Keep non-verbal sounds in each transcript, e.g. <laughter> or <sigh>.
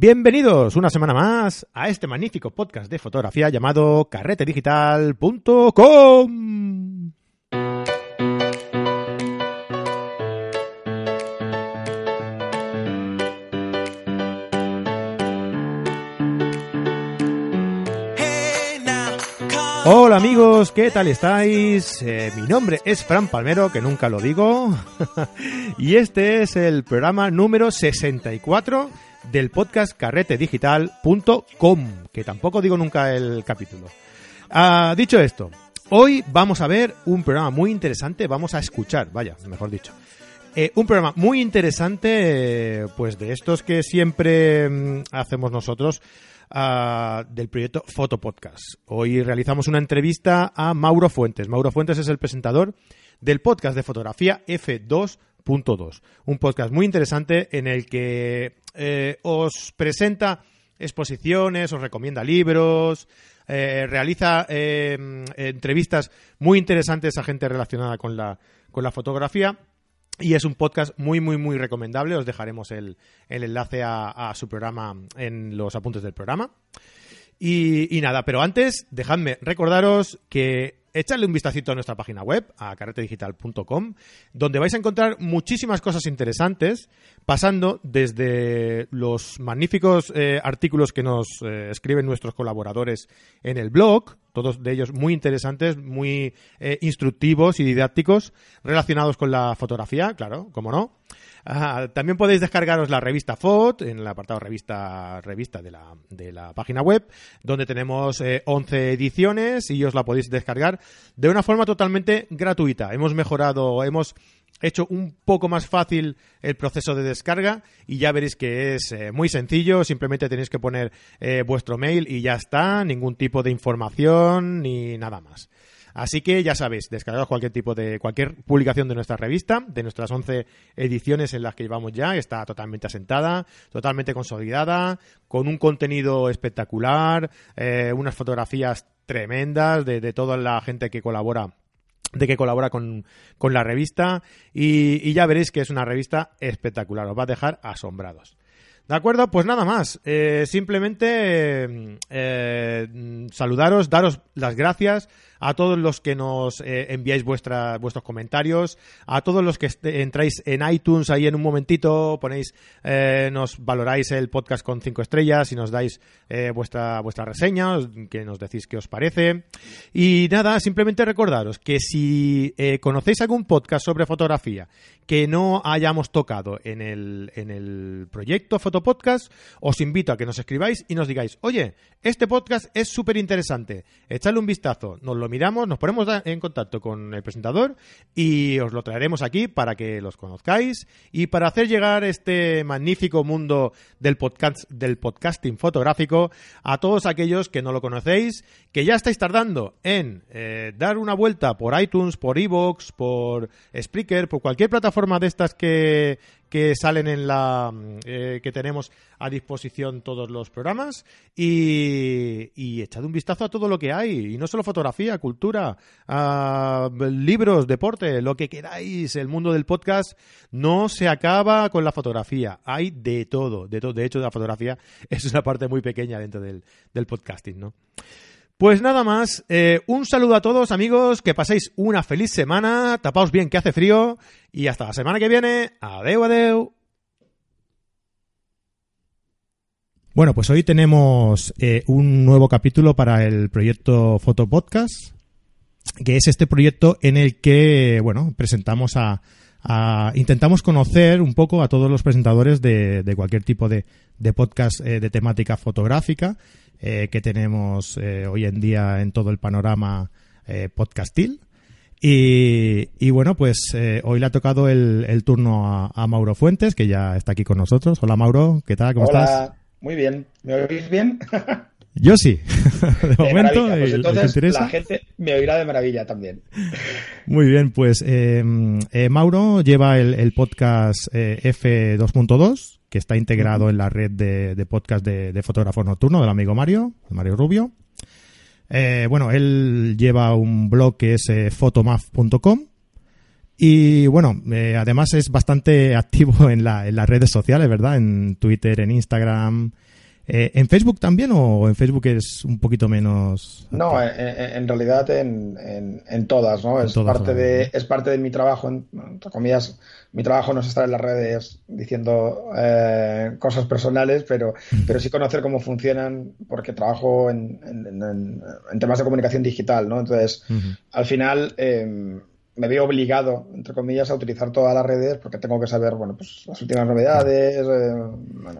Bienvenidos una semana más a este magnífico podcast de fotografía llamado carretedigital.com. Hola amigos, ¿qué tal estáis? Eh, mi nombre es Fran Palmero, que nunca lo digo, <laughs> y este es el programa número 64 del podcast carretedigital.com, que tampoco digo nunca el capítulo. Ah, dicho esto, hoy vamos a ver un programa muy interesante, vamos a escuchar, vaya, mejor dicho. Eh, un programa muy interesante, eh, pues de estos que siempre mm, hacemos nosotros, ah, del proyecto Fotopodcast. Hoy realizamos una entrevista a Mauro Fuentes. Mauro Fuentes es el presentador del podcast de fotografía F2.2. Un podcast muy interesante en el que eh, os presenta exposiciones, os recomienda libros, eh, realiza eh, entrevistas muy interesantes a gente relacionada con la, con la fotografía. Y es un podcast muy, muy, muy recomendable. Os dejaremos el, enlace a, su programa en los apuntes del programa. Y, nada, pero antes, dejadme recordaros que echadle un vistacito a nuestra página web, a carretedigital.com, donde vais a encontrar muchísimas cosas interesantes, pasando desde los magníficos eh, artículos que nos eh, escriben nuestros colaboradores en el blog, todos de ellos muy interesantes, muy eh, instructivos y didácticos, relacionados con la fotografía, claro, como no. También podéis descargaros la revista FOT en el apartado revista revista de la, de la página web, donde tenemos 11 ediciones y os la podéis descargar de una forma totalmente gratuita. Hemos mejorado, hemos hecho un poco más fácil el proceso de descarga y ya veréis que es eh, muy sencillo, simplemente tenéis que poner eh, vuestro mail y ya está, ningún tipo de información ni nada más. Así que ya sabéis, descargaros cualquier tipo de cualquier publicación de nuestra revista, de nuestras 11 ediciones en las que llevamos ya, está totalmente asentada, totalmente consolidada, con un contenido espectacular, eh, unas fotografías tremendas de, toda la gente que colabora de que colabora con, la revista y, ya veréis que es una revista espectacular, os va a dejar asombrados. De acuerdo, pues nada más. Eh, simplemente eh, saludaros, daros las gracias a todos los que nos eh, enviáis vuestros comentarios, a todos los que entráis en iTunes ahí en un momentito, ponéis, eh, nos valoráis el podcast con cinco estrellas y nos dais eh, vuestra, vuestra reseña, que nos decís qué os parece. Y nada, simplemente recordaros que si conocéis algún podcast sobre fotografía que no hayamos tocado en el, en el proyecto Fotopodcast, os invito a que nos escribáis y nos digáis, oye, este podcast es súper interesante, echadle un vistazo, nos lo miramos, nos ponemos en contacto con el presentador y os lo traeremos aquí para que los conozcáis y para hacer llegar este magnífico mundo del podcast del podcasting fotográfico a todos aquellos que no lo conocéis, que ya estáis tardando en eh, dar una vuelta por iTunes, por Evox, por Spreaker, por cualquier plataforma de estas que, que salen en la eh, que tenemos a disposición todos los programas y, echad un vistazo a todo lo que hay y no solo fotografía, cultura, libros, deporte, lo que queráis. El mundo del podcast no se acaba con la fotografía, hay de todo, de todo. De hecho, la fotografía <laughs> es una parte muy pequeña dentro del, del podcasting, ¿no? Pues nada más, eh, un saludo a todos amigos, que paséis una feliz semana, tapaos bien que hace frío y hasta la semana que viene, adeu adeu. Bueno, pues hoy tenemos eh, un nuevo capítulo para el proyecto Foto Podcast, que es este proyecto en el que, bueno, presentamos a, intentamos conocer un poco a todos los presentadores de, cualquier tipo de, podcast eh, de temática fotográfica eh, que tenemos eh, hoy en día en todo el panorama eh, podcastil. Y, bueno, pues hoy le ha tocado el, turno a, Mauro Fuentes, que ya está aquí con nosotros. Hola Mauro, ¿qué tal? ¿Cómo Hola, muy bien. ¿Me oís bien? <laughs> Yo sí, <laughs> de, momento. Pues entonces la gente me oirá de maravilla también. <laughs> Muy bien, pues Mauro lleva el, podcast F2.2, que está integrado en la red de, podcast de, fotógrafo nocturno del amigo Mario, Mario Rubio. Eh, bueno, él lleva un blog que es eh, fotomaf.com Y bueno, eh, además es bastante <laughs> activo en, la, en las redes sociales, ¿verdad? En Twitter, en Instagram, eh, ¿En Facebook también o en Facebook es un poquito menos? No, en, realidad en, en, todas, ¿no? es, parte de, es parte de mi trabajo, entre comillas, mi trabajo no es estar en las redes diciendo eh, cosas personales, pero, pero sí conocer cómo funcionan porque trabajo en, temas de comunicación digital, ¿no? Entonces, al final... Eh, me veo obligado, entre comillas, a utilizar todas las redes porque tengo que saber, bueno, pues las últimas novedades. Eh,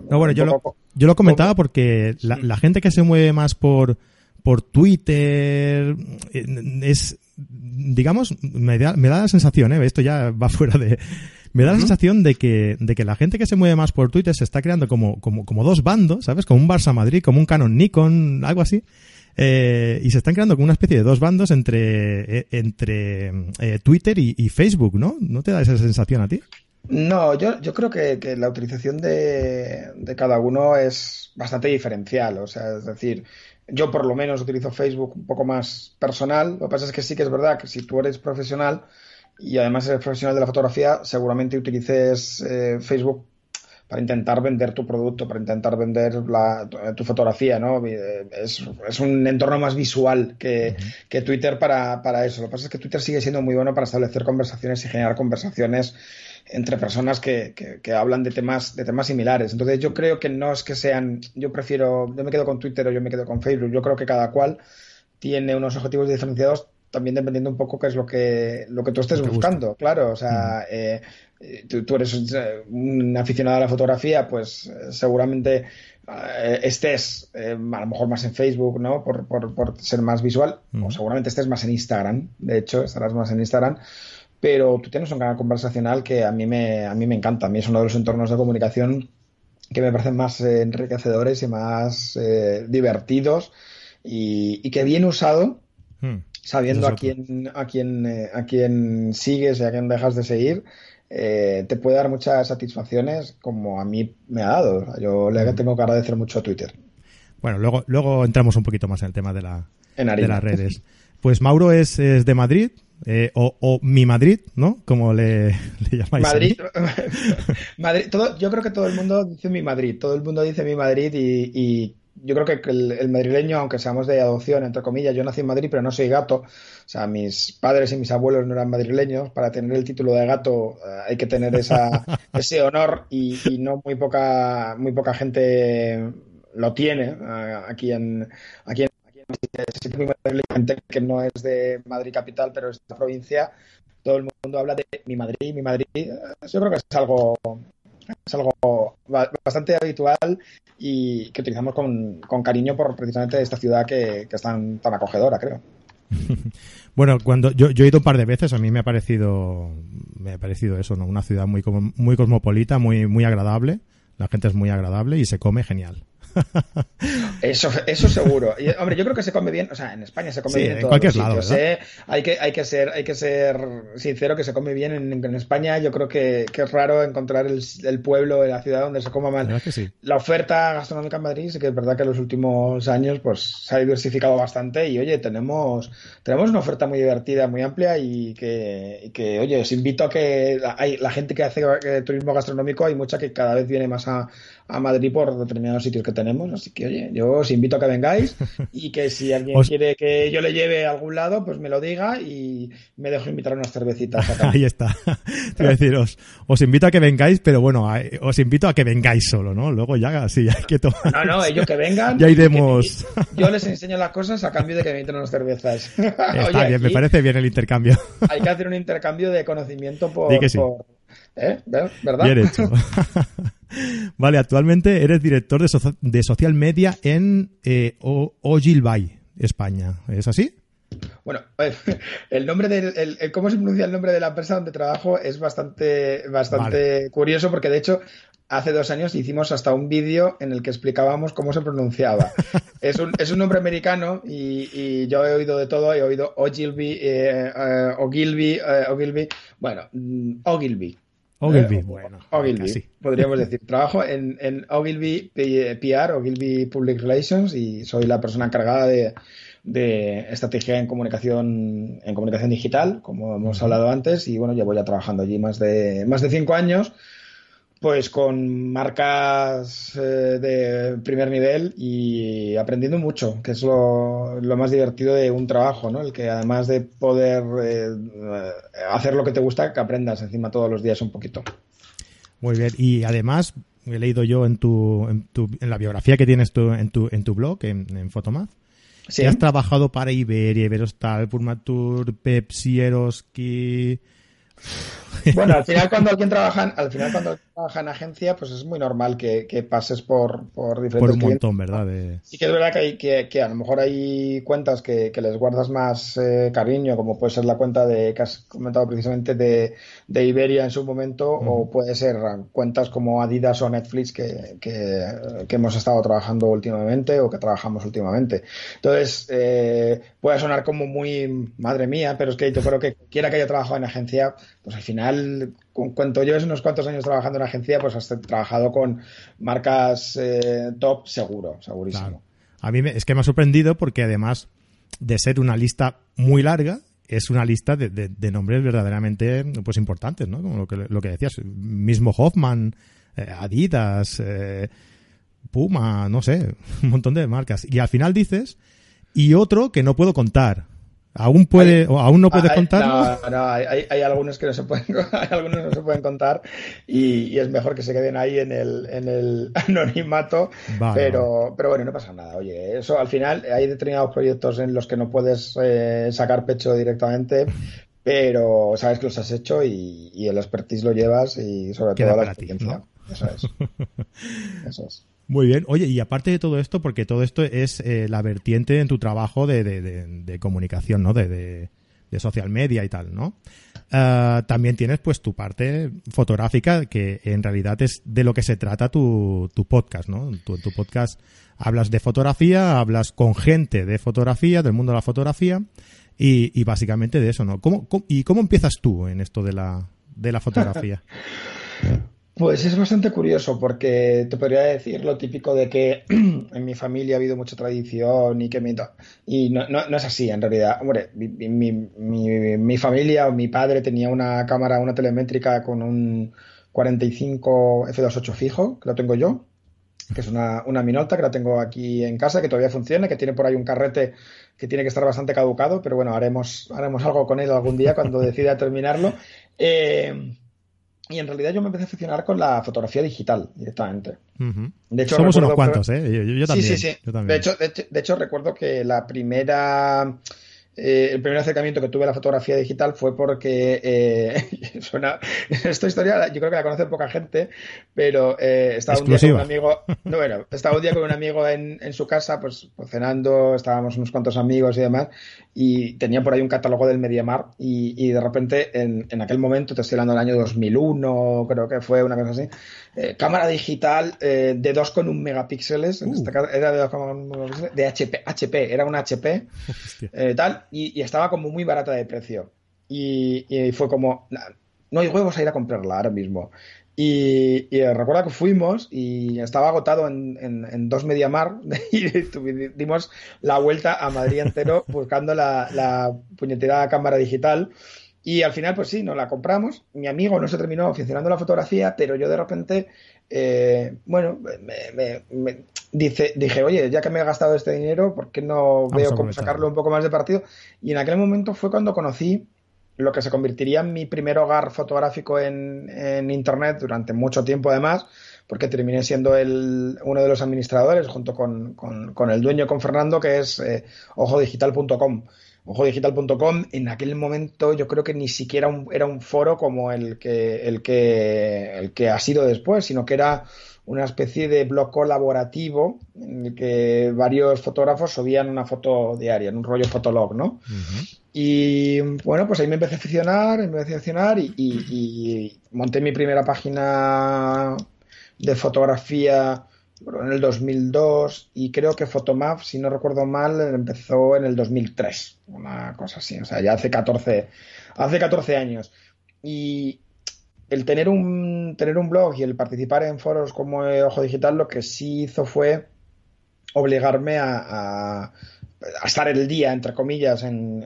no, bueno, yo, lo, yo lo comentaba porque la, gente que se mueve más por, por Twitter eh, es, digamos, me da, me da la sensación, ¿eh? esto ya va <laughs> fuera de... Me da la sensación de que, de que la gente que se mueve más por Twitter se está creando como, como, como dos bandos, ¿sabes? Como un Barça Madrid, como un Canon Nikon, algo así. Eh, y se están creando como una especie de dos bandos entre, eh, entre eh, Twitter y, Facebook, ¿no? ¿No te da esa sensación a ti? No, yo, yo creo que, la utilización de, de, cada uno es bastante diferencial. O sea, es decir, yo por lo menos utilizo Facebook un poco más personal. Lo que pasa es que sí que es verdad que si tú eres profesional y además eres profesional de la fotografía, seguramente utilices Facebook para intentar vender tu producto, para intentar vender la, tu fotografía, ¿no? Es, es, un entorno más visual que, que Twitter para, para, eso. Lo que pasa es que Twitter sigue siendo muy bueno para establecer conversaciones y generar conversaciones entre personas que, que, hablan de temas, de temas similares. Entonces yo creo que no es que sean, yo prefiero, yo me quedo con Twitter o yo me quedo con Facebook. Yo creo que cada cual tiene unos objetivos diferenciados también dependiendo un poco qué es lo que, lo que tú estés buscando, claro. O sea, eh, tú, eres un aficionado a la fotografía, pues eh, seguramente eh, estés a lo mejor más en Facebook, ¿no? Por, por, ser más visual, o seguramente estés más en Instagram, de hecho, estarás más en Instagram. Pero tú tienes un canal conversacional que a mí me, a mí me encanta. A mí es uno de los entornos de comunicación que me parecen más enriquecedores y más divertidos y, y, que bien usado hmm sabiendo a quién, a quién, eh, a quién sigues y a quién dejas de seguir, eh, te puede dar muchas satisfacciones como a mí me ha dado. Yo le tengo que agradecer mucho a Twitter. Bueno, luego, luego entramos un poquito más en el tema de, la, de las redes. Pues Mauro es, de Madrid, eh, o, mi Madrid, ¿no? Como le, <laughs> llamáis. Madrid, <laughs> Madrid todo, yo creo que todo el mundo dice mi Madrid, todo el mundo dice mi Madrid y yo creo que el, madrileño, aunque seamos de adopción, entre comillas, yo nací en Madrid, pero no soy gato. O sea, mis padres y mis abuelos no eran madrileños. Para tener el título de gato eh, hay que tener esa, <laughs> ese honor y, no muy poca, muy poca gente lo tiene eh, aquí en, aquí en, que no es de Madrid capital, pero es de provincia. Todo el mundo habla de mi Madrid, mi Madrid. Yo creo que es algo es algo bastante habitual y que utilizamos con, cariño por precisamente esta ciudad que, que es tan, tan acogedora, creo. <laughs> Bueno, cuando yo, yo, he ido un par de veces, a mí me ha parecido me ha parecido eso, ¿no? Una ciudad muy muy cosmopolita, muy muy agradable. La gente es muy agradable y se come genial. <laughs> Eso, eso seguro. hombre, yo creo que se come bien, o sea, en España se come bien en, todos los sitios. ¿eh? Hay, que, hay, que ser, hay que ser sincero que se come bien en, España. Yo creo que, es raro encontrar el, pueblo, la ciudad donde se coma mal. La oferta gastronómica en Madrid, sí que es verdad que en los últimos años pues se ha diversificado bastante y oye, tenemos, tenemos una oferta muy divertida, muy amplia y que, que oye, os invito a que la, hay, la gente que hace turismo gastronómico hay mucha que cada vez viene más a, a Madrid por determinados sitios que tenemos. Así que, oye, yo os invito a que vengáis <laughs> y que si alguien quiere que yo le lleve a algún lado, pues me lo diga y me dejo invitar a unas cervecitas. <laughs> Ahí está. <laughs> Te voy a decir, os, invito a que vengáis, pero bueno, os invito a que vengáis solo, ¿no? Luego ya, sí, hay que tomar. No, no, ellos que vengan. Ya iremos. yo les enseño las cosas a cambio de que me inviten unas cervezas. Está bien, me parece bien el intercambio. hay que hacer un intercambio de conocimiento por. ¿Eh? ¿Verdad? Bien hecho. <laughs> <laughs> vale, actualmente eres director de, social media en eh, Ogilvy, España. ¿Es así? Bueno, <laughs> el nombre del, cómo se pronuncia el nombre de la empresa donde trabajo es bastante, bastante curioso porque de hecho hace dos años hicimos hasta un vídeo en el que explicábamos cómo se pronunciaba. es, un, es un nombre americano y, yo he oído de todo, he oído Ogilvy, eh, eh, Ogilvy, eh, Ogilvy, bueno, mm, Ogilvy. Ogilvy, ¿Eh? bueno. Ogilvy, podríamos decir. Trabajo en, en Ogilvy PR, Ogilvy Public Relations, y soy la persona encargada de, de estrategia en comunicación, en comunicación digital, como hemos hablado antes, y bueno, llevo ya trabajando allí más de, más de cinco años pues con marcas eh, de primer nivel y aprendiendo mucho, que es lo, más divertido de un trabajo, ¿no? El que además de poder eh, hacer lo que te gusta, que aprendas encima todos los días un poquito. Muy bien, y además he leído yo en tu, en, tu, en la biografía que tienes tú, en, tu, en tu blog, en, en Fotomath, que has trabajado para Iberia, Iberostar, Purmatur, Pepsi, Eroski... Bueno, al final cuando alguien trabaja, al final cuando trabaja en agencia, pues es muy normal que, pases por, por diferentes Por un montón, ¿verdad? Sí que es verdad que, hay, que, a lo mejor hay cuentas que, les guardas más eh, cariño, como puede ser la cuenta de que has comentado precisamente de, Iberia en su momento, o puede ser cuentas como Adidas o Netflix que, hemos estado trabajando últimamente o que trabajamos últimamente. Entonces, eh, puede sonar como muy madre mía, pero es que yo creo que quiera que haya trabajado en agencia, pues al final, con cuanto lleves unos cuantos años trabajando en agencia, pues has trabajado con marcas eh, top seguro, segurísimo. A mí es que me ha sorprendido porque además de ser una lista muy larga, es una lista de, nombres verdaderamente pues importantes, ¿no? Como lo que, lo que decías, mismo Hoffman, eh, Adidas, eh, Puma, no sé, <laughs> un montón de marcas. Y al final dices, y otro que no puedo contar. ¿Aún puede, aún no puedes contar? No, no, hay, hay, algunos que no se pueden, <laughs> hay algunos no se pueden contar y, es mejor que se queden ahí en el, en el <laughs> anonimato. pero, pero bueno, no pasa nada. Oye, eso al final hay determinados proyectos en los que no puedes eh, sacar pecho directamente, pero sabes que los has hecho y, el expertise lo llevas y sobre todo la experiencia. Eso es. <laughs> Eso es. Muy bien. Oye, y aparte de todo esto, porque todo esto es eh, la vertiente en tu trabajo de, de, comunicación, ¿no? De, de, social media y tal, ¿no? Ah, también tienes pues tu parte fotográfica, que en realidad es de lo que se trata tu, tu podcast, ¿no? Tu, tu podcast hablas de fotografía, hablas con gente de fotografía, del mundo de la fotografía, y, y básicamente de eso, ¿no? ¿Cómo, cómo, y cómo empiezas tú en esto de la, de la fotografía? <laughs> Pues es bastante curioso porque te podría decir lo típico de que <clears throat> en mi familia ha habido mucha tradición y que me... Y no, es así en realidad. Hombre, mi, mi, mi, familia o mi padre tenía una cámara, una telemétrica con un 45 F28 fijo, que lo tengo yo, que es una, una Minolta que la tengo aquí en casa, que todavía funciona, que tiene por ahí un carrete que tiene que estar bastante caducado, pero bueno, haremos, haremos algo con él algún día cuando decida terminarlo. Eh, y en realidad yo me empecé a aficionar con la fotografía digital directamente. De hecho, Somos unos cuantos, ¿eh? Yo, también, sí, sí, sí. De, hecho, de, hecho, recuerdo que la primera eh, el primer acercamiento que tuve a la fotografía digital fue porque eh, <laughs> suena esta historia yo creo que la conoce poca gente pero eh, estaba un día con un amigo no, bueno estaba un día con un amigo en, en su casa pues, pues, cenando estábamos unos cuantos amigos y demás y tenía por ahí un catálogo del Mediamar y, y de repente en, en, aquel momento te estoy hablando del año 2001 creo que fue una cosa así eh, cámara digital eh, de 2,1 megapíxeles, en uh. este caso era de 2,1 de HP, HP, era una <laughs> HP, tal, y, estaba como muy barata de precio. Y, fue como, no hay huevos a ir a comprarla ahora mismo. Y, recuerdo que fuimos y estaba agotado en, en, dos Mediamar <laughs> y dimos la vuelta a Madrid entero <laughs> buscando la, la puñetera cámara digital. Y al final, pues sí, nos la compramos. Mi amigo no se terminó funcionando la fotografía, pero yo de repente, eh, bueno, me, dice, dije, oye, ya que me he gastado este dinero, ¿por qué no veo cómo sacarlo un poco más de partido? Y en aquel momento fue cuando conocí lo que se convertiría en mi primer hogar fotográfico en, Internet durante mucho tiempo además, porque terminé siendo el, uno de los administradores junto con, con, el dueño, con Fernando, que es eh, ojodigital.com ojodigital.com en aquel momento yo creo que ni siquiera era un foro como el que, el, que, el que ha sido después, sino que era una especie de blog colaborativo en el que varios fotógrafos subían una foto diaria, en un rollo fotolog, ¿no? Y bueno, pues ahí me empecé a aficionar, me empecé a aficionar y monté mi primera página de fotografía en el 2002 y creo que Photomap, si no recuerdo mal, empezó en el 2003, una cosa así, o sea, ya hace 14, hace 14 años. Y el tener un, tener un blog y el participar en foros como Ojo Digital lo que sí hizo fue obligarme a, estar el día, entre comillas, en,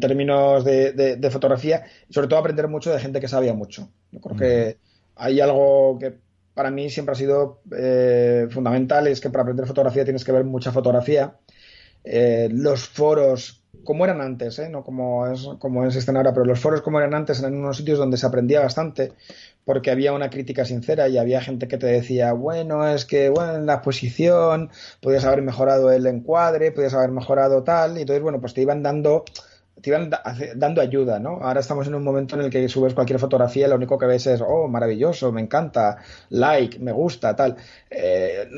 términos de, fotografía y sobre todo aprender mucho de gente que sabía mucho. Yo creo que hay algo que para mí siempre ha sido eh, fundamental, es que para aprender fotografía tienes que ver mucha fotografía. Eh, los foros como eran antes, ¿eh? no como, es, como existen ahora, pero los foros como eran antes eran unos sitios donde se aprendía bastante, porque había una crítica sincera y había gente que te decía, bueno, es que bueno, en la exposición podías haber mejorado el encuadre, podías haber mejorado tal, y entonces, bueno, pues te iban dando te iban dando ayuda, ¿no? Ahora estamos en un momento en el que subes cualquier fotografía y lo único que ves es, oh, maravilloso, me encanta, like, me gusta, tal. Eh,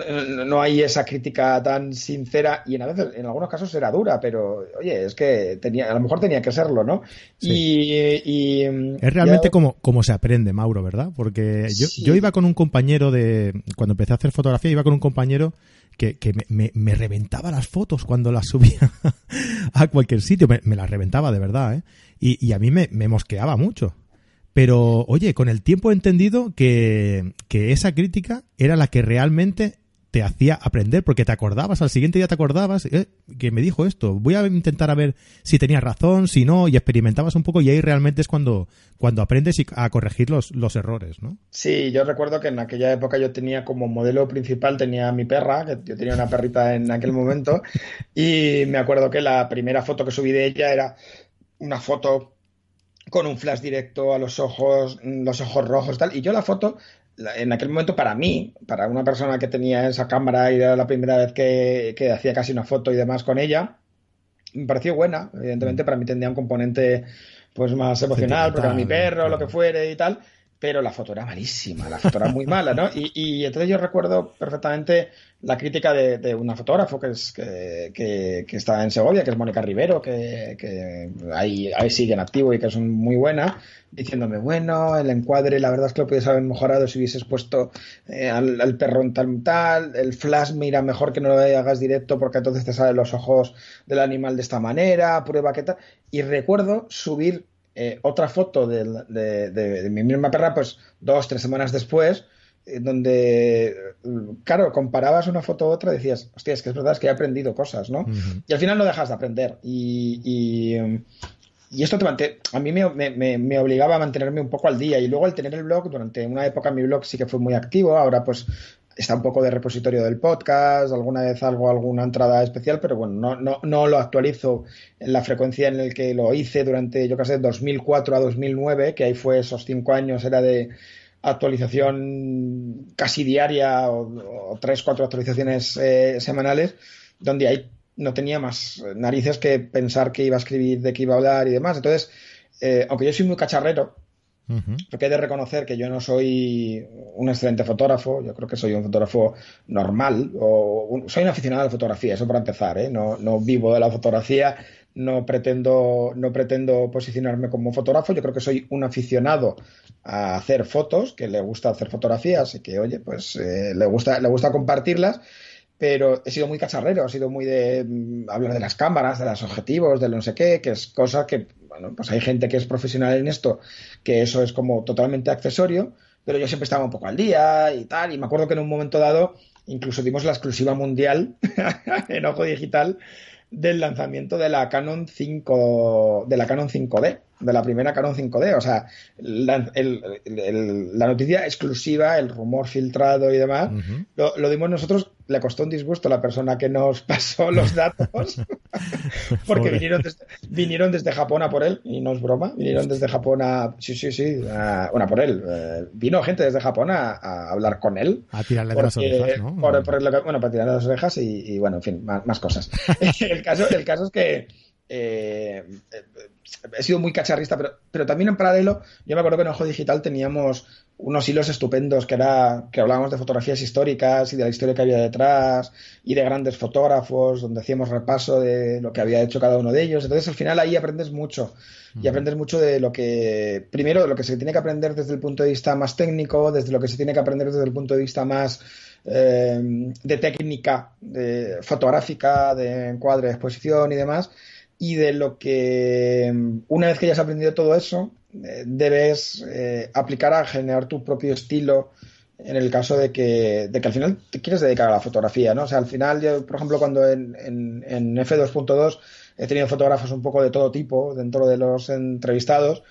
no, hay esa crítica tan sincera y en, a veces, en algunos casos era dura, pero oye, es que tenía, a lo mejor tenía que serlo, ¿no? Y, Es realmente como, como se aprende, Mauro, ¿verdad? Porque yo, yo iba con un compañero de, cuando empecé a hacer fotografía, iba con un compañero que, me, reventaba las fotos cuando las <laughs> subía a cualquier sitio, me, las reventaba de verdad, ¿eh? Y, a mí me, mosqueaba mucho. Pero, oye, con el tiempo he entendido que, que esa crítica era la que realmente te hacía aprender porque te acordabas, al siguiente día te acordabas eh, que me dijo esto, voy a intentar a ver si tenía razón, si no, y experimentabas un poco y ahí realmente es cuando, cuando aprendes a corregir los, los errores, ¿no? Sí, yo recuerdo que en aquella época yo tenía como modelo principal, tenía mi perra, que yo tenía una perrita en aquel momento, y me acuerdo que la primera foto que subí de ella era una foto con un flash directo a los ojos, los ojos rojos, tal. Y yo la foto en aquel momento para mí, para una persona que tenía esa cámara y era la primera vez que, que hacía casi una foto y demás con ella, me pareció buena. Evidentemente para mí tendría un componente pues más emocional, porque era mi perro, lo que fuere y tal pero la foto era malísima, la foto era muy mala, ¿no? Y, entonces yo recuerdo perfectamente la crítica de, una fotógrafo que, es, que, que, está en Segovia, que es Mónica Rivero, que, ahí, sigue en activo y que es muy buena, diciéndome, bueno, el encuadre, la verdad es que lo puedes haber mejorado si hubieses puesto eh, al, al, perro en tal tal, el flash mira mejor que no lo hagas directo porque entonces te salen los ojos del animal de esta manera, prueba que tal. Y recuerdo subir eh, otra foto de, mi misma perra, pues dos, tres semanas después, eh, donde, claro, comparabas una foto a otra y decías, hostia, es que es verdad, es que he aprendido cosas, ¿no? Y al final no dejas de aprender. Y, y, esto te a mí me, me, obligaba a mantenerme un poco al día. Y luego al tener el blog, durante una época mi blog sí que fue muy activo, ahora pues está un poco de repositorio del podcast, alguna vez algo, alguna entrada especial, pero bueno, no, no, no lo actualizo en la frecuencia en la que lo hice durante, yo qué sé, 2004 a 2009, que ahí fue esos cinco años, era de actualización casi diaria o, tres, cuatro actualizaciones eh, semanales, donde ahí no tenía más narices que pensar que iba a escribir, de qué iba a hablar y demás. Entonces, eh, aunque yo soy muy cacharrero, porque he de reconocer que yo no soy un excelente fotógrafo, yo creo que soy un fotógrafo normal, o soy un aficionado a la fotografía, eso para empezar, ¿eh? no, vivo de la fotografía, no pretendo, no pretendo posicionarme como fotógrafo, yo creo que soy un aficionado a hacer fotos, que le gusta hacer fotografías y que, oye, pues eh, le, gusta, le gusta compartirlas pero he sido muy cacharrero, he sido muy de mm, hablar de las cámaras, de los objetivos, de no sé qué, que es cosa que, bueno, pues hay gente que es profesional en esto, que eso es como totalmente accesorio, pero yo siempre estaba un poco al día y tal, y me acuerdo que en un momento dado incluso dimos la exclusiva mundial <laughs> en Ojo Digital del lanzamiento de la Canon 5 de la Canon 5D de la primera Canon 5D. O sea, la, la noticia exclusiva, el rumor filtrado y demás, lo, dimos nosotros. Le costó un disgusto a la persona que nos <laughs> pasó los datos, <laughs> porque vinieron desde, vinieron desde Japón a por él, y no es broma, vinieron desde Japón a. Sí, sí, sí, a, bueno, por él. Eh, vino gente desde Japón a, hablar con él. A tirarle las orejas, ¿no? bueno, para tirarle las orejas y, bueno, en fin, más, cosas. <laughs> el, caso, el caso es que. Eh, he sido muy cacharrista, pero, pero también en paralelo, yo me acuerdo que en Ojo Digital teníamos unos hilos estupendos que era que hablábamos de fotografías históricas y de la historia que había detrás y de grandes fotógrafos donde hacíamos repaso de lo que había hecho cada uno de ellos. Entonces al final ahí aprendes mucho y aprendes mucho de lo que primero de lo que se tiene que aprender desde el punto de vista más técnico desde lo que se tiene que aprender desde el punto de vista más eh, de técnica de fotográfica de encuadre de exposición y demás y de lo que una vez que hayas aprendido todo eso, eh, debes eh, aplicar a generar tu propio estilo en el caso de que, de que al final te quieres dedicar a la fotografía, ¿no? O sea, al final, yo, por ejemplo, cuando en, en, en F2.2 he tenido fotógrafos un poco de todo tipo dentro de los entrevistados,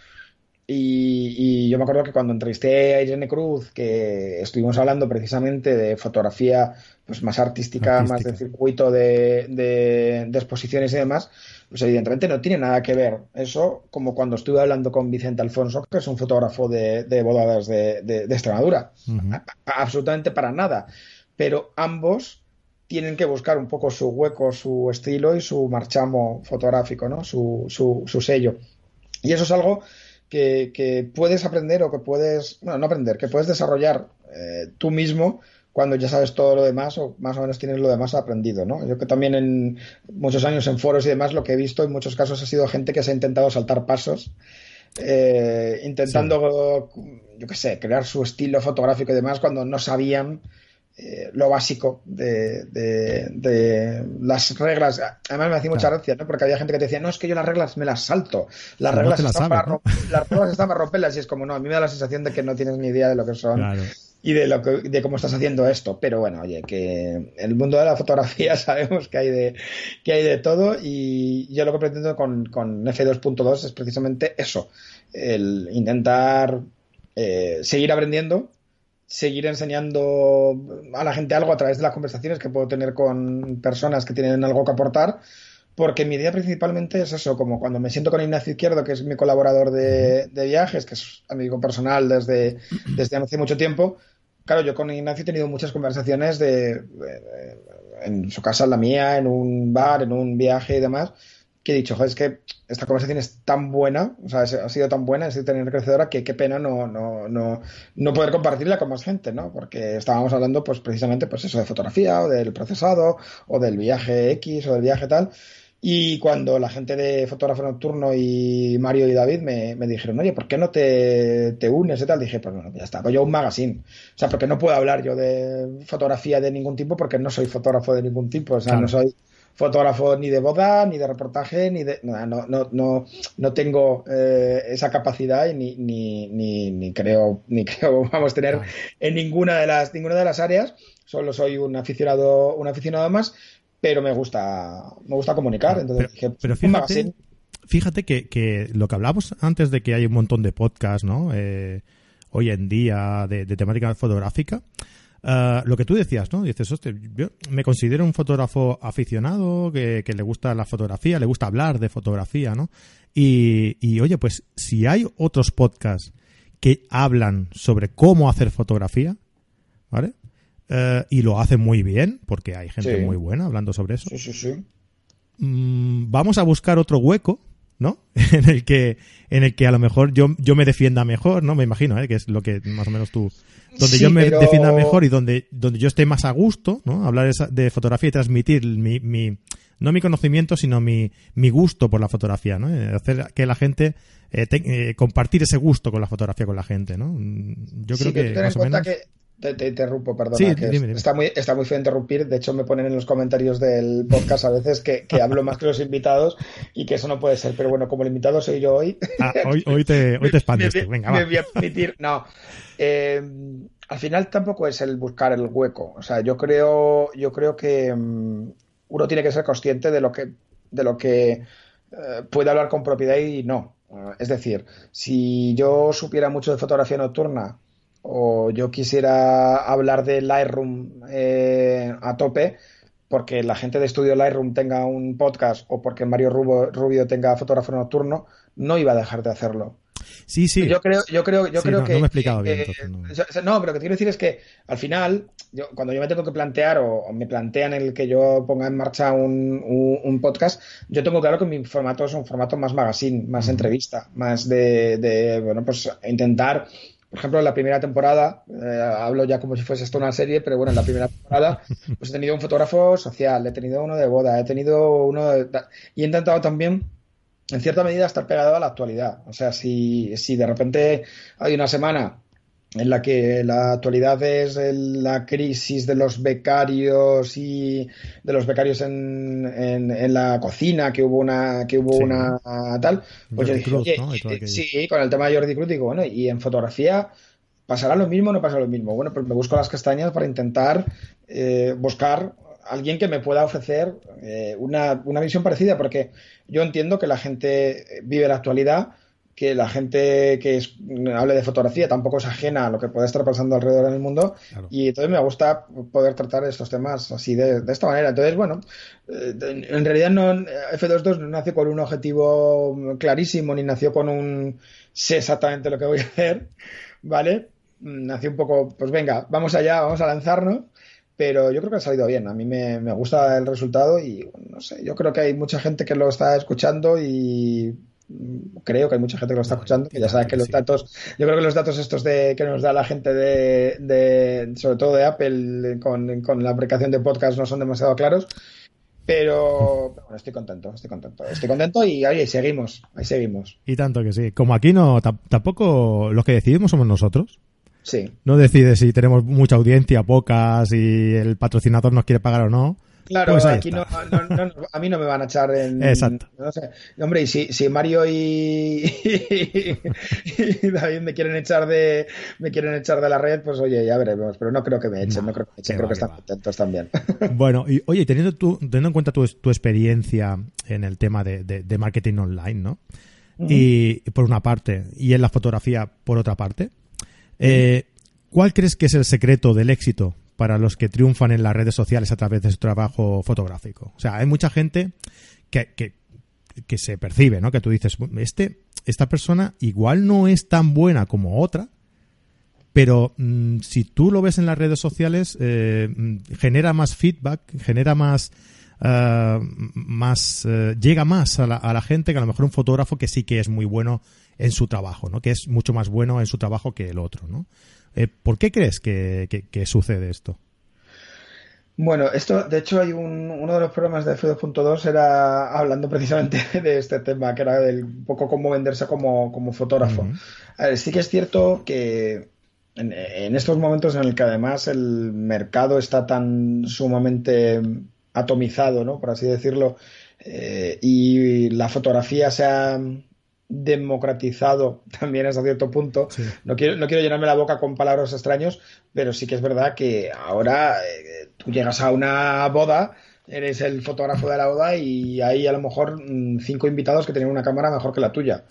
y, yo me acuerdo que cuando entrevisté a Irene Cruz, que estuvimos hablando precisamente de fotografía pues más artística, más de circuito de, de, exposiciones y demás, pues evidentemente no tiene nada que ver eso como cuando estuve hablando con Vicente Alfonso, que es un fotógrafo de, de bodas de, de Extremadura. absolutamente para nada. Pero ambos tienen que buscar un poco su hueco, su estilo y su marchamo fotográfico, ¿no? su, su, su sello. Y eso es algo que, puedes aprender o que puedes, bueno, no aprender, que puedes desarrollar eh, tú mismo cuando ya sabes todo lo demás o más o menos tienes lo demás aprendido, ¿no? Yo que también en muchos años en foros y demás lo que he visto en muchos casos ha sido gente que se ha intentado saltar pasos, eh, intentando, yo qué sé, crear su estilo fotográfico y demás cuando no sabían eh, lo básico de, de, las reglas. Además me hacía mucha gracia, ¿no? Porque había gente que te decía, no, es que yo las reglas me las salto. Las, reglas, están para las reglas están para romperlas. Y es como, no, a mí me da la sensación de que no tienes ni idea de lo que son. Y de, lo que, de cómo estás haciendo esto. Pero bueno, oye, que el mundo de la fotografía <laughs> sabemos que hay de, que hay de todo. Y yo lo que pretendo con, con F2.2 es precisamente eso. El intentar eh, seguir aprendiendo, seguir enseñando a la gente algo a través de las conversaciones que puedo tener con personas que tienen algo que aportar, porque mi idea principalmente es eso, como cuando me siento con Ignacio Izquierdo, que es mi colaborador de, viajes, que es amigo personal desde, desde hace mucho tiempo. Claro, yo con Ignacio he tenido muchas conversaciones de, en su casa, en la mía, en un bar, en un viaje y demás, que he dicho, joder, es que esta conversación es tan buena, o sea, ha sido tan buena, es tan enriquecedora que qué pena no, no, no, no poder compartirla con más gente, ¿no? Porque estábamos hablando, pues precisamente, pues eso de fotografía, o del procesado, o del viaje X, o del viaje tal. Y cuando la gente de Fotógrafo Nocturno y Mario y David me, me dijeron, oye, ¿por qué no te, te, unes y tal? Dije, pues bueno, ya está, pues yo un magazine. O sea, porque no puedo hablar yo de fotografía de ningún tipo porque no soy fotógrafo de ningún tipo. O sea, no soy fotógrafo ni de boda, ni de reportaje, ni de. No, no, no, no tengo eh, esa capacidad y ni, ni, ni, ni, creo, ni <laughs> creo vamos a tener en ninguna de las, ninguna de las áreas. Solo soy un aficionado, un aficionado más, pero me gusta, me gusta comunicar. Entonces pero, fíjate, fíjate que, que, lo que hablamos antes de que hay un montón de podcasts, ¿no? Eh, hoy en día de, de temática fotográfica. Ah, lo que tú decías, ¿no? Dices, hostia, yo me considero un fotógrafo aficionado, que, le gusta la fotografía, le gusta hablar de fotografía, ¿no? Y, oye, pues si hay otros podcasts que hablan sobre cómo hacer fotografía, ¿vale? Eh, y lo hacen muy bien, porque hay gente muy buena hablando sobre eso. Sí, sí, sí. Mm, vamos a buscar otro hueco, ¿no? <laughs> en el que en el que a lo mejor yo, yo me defienda mejor, ¿no? Me imagino, ¿eh? que es lo que más o menos tú donde yo me defienda mejor y donde, donde yo esté más a gusto, ¿no? Hablar de fotografía y transmitir mi, mi, no mi conocimiento, sino mi, mi gusto por la fotografía, ¿no? Eh, hacer que la gente, eh, eh, compartir ese gusto con la fotografía con la gente, ¿no? Mm, yo creo que, más o menos... te, interrumpo, perdona. Está, muy, está muy feo interrumpir. De hecho, me ponen en los comentarios del podcast a veces que, que hablo más que los invitados y que eso no puede ser. Pero bueno, como el invitado soy yo hoy. Ah, <laughs> hoy, hoy, te, hoy te expandes. Venga, me voy a permitir. No. Eh, al final tampoco es el buscar el hueco. O sea, yo creo, yo creo que mm, uno tiene que ser consciente de lo que, de lo que eh, puede hablar con propiedad y no. es decir, si yo supiera mucho de fotografía nocturna o yo quisiera hablar de Lightroom eh, a tope, porque la gente de estudio Lightroom tenga un podcast o porque Mario Rubio tenga fotógrafo nocturno, no iba a dejar de hacerlo. Sí, sí. Yo creo, yo creo, yo creo no, que. No me he explicado bien. no. pero lo que quiero decir es que al final, yo, cuando yo me tengo que plantear o, me plantean el que yo ponga en marcha un, un, podcast, yo tengo claro que mi formato es un formato más magazine, más entrevista, más de, de, bueno, pues intentar por ejemplo, en la primera temporada, eh, hablo ya como si fuese esto una serie, pero bueno, en la primera temporada, <laughs> pues he tenido un fotógrafo social, he tenido uno de boda, he tenido uno de... Y he intentado también en cierta medida estar pegado a la actualidad. O sea, si, si de repente hay una semana en la que la actualidad es la crisis de los becarios y de los becarios en, en, la cocina, que hubo una, que hubo una tal, pues yo dije, sí, con el tema de Jordi Cruz, digo, bueno, y en fotografía pasará lo mismo o no pasará lo mismo. Bueno, pues me busco las castañas para intentar eh, buscar alguien que me pueda ofrecer eh, una, una visión parecida, porque yo entiendo que la gente vive la actualidad que la gente que hable de fotografía tampoco es ajena a lo que puede estar pasando alrededor del mundo y entonces me gusta poder tratar estos temas así de, esta manera. Entonces, bueno, eh, en realidad no F22 no nació con un objetivo clarísimo ni nació con un sé exactamente lo que voy a hacer, ¿vale? Nació un poco, pues venga, vamos allá, vamos a lanzarnos pero yo creo que ha salido bien. A mí me, me, gusta el resultado y no sé, yo creo que hay mucha gente que lo está escuchando y creo que hay mucha gente que lo está escuchando, que ya sabes que los datos, yo creo que los datos estos de que nos da la gente de, sobre todo de Apple con, la aplicación de podcast no son demasiado claros, pero bueno, estoy contento, estoy contento, estoy contento y ahí seguimos, ahí seguimos. Y tanto que sí. Como aquí no, tampoco los que decidimos somos nosotros. Sí. No decide si tenemos mucha audiencia, pocas, si el patrocinador nos quiere pagar o no. Claro, pues aquí no, a mí no me van a echar en. <laughs> Exacto. Hombre, y si, si Mario <laughs> y, David me quieren echar de me quieren echar de la red, pues oye, ya veremos. Pero no creo que me echen, no, creo que me echen, creo que están contentos también. <laughs> Bueno, y oye, teniendo, tu, teniendo en cuenta tu, tu experiencia en el tema de, de, marketing online, ¿no? Y por una parte, y en la fotografía por otra parte, eh, ¿cuál crees que es el secreto del éxito para los que triunfan en las redes sociales a través de su trabajo fotográfico. O sea, hay mucha gente que, que, se percibe, ¿no? Que tú dices, este, esta persona igual no es tan buena como otra, pero mm, si tú lo ves en las redes sociales, eh, mm, genera más feedback, genera más... Eh, más eh, llega más a la, a la, gente que a lo mejor un fotógrafo que sí que es muy bueno en su trabajo, ¿no? Que es mucho más bueno en su trabajo que el otro, ¿no? Eh, ¿Por qué crees que, sucede esto? Bueno, esto, de hecho, hay un, uno de los programas de F2.2 era hablando precisamente <laughs> de este tema, que era del un poco cómo venderse como, fotógrafo. sí que es cierto que en, estos momentos en el que además el mercado está tan sumamente atomizado, ¿no? Por así decirlo, eh, y la fotografía se ha democratizado <laughs> también hasta cierto punto. No, quiero, no quiero llenarme la boca con palabras extraños, pero sí que es verdad que ahora eh, tú llegas a una boda, eres el fotógrafo de la boda y hay a lo mejor mm, cinco invitados que tienen una cámara mejor que la tuya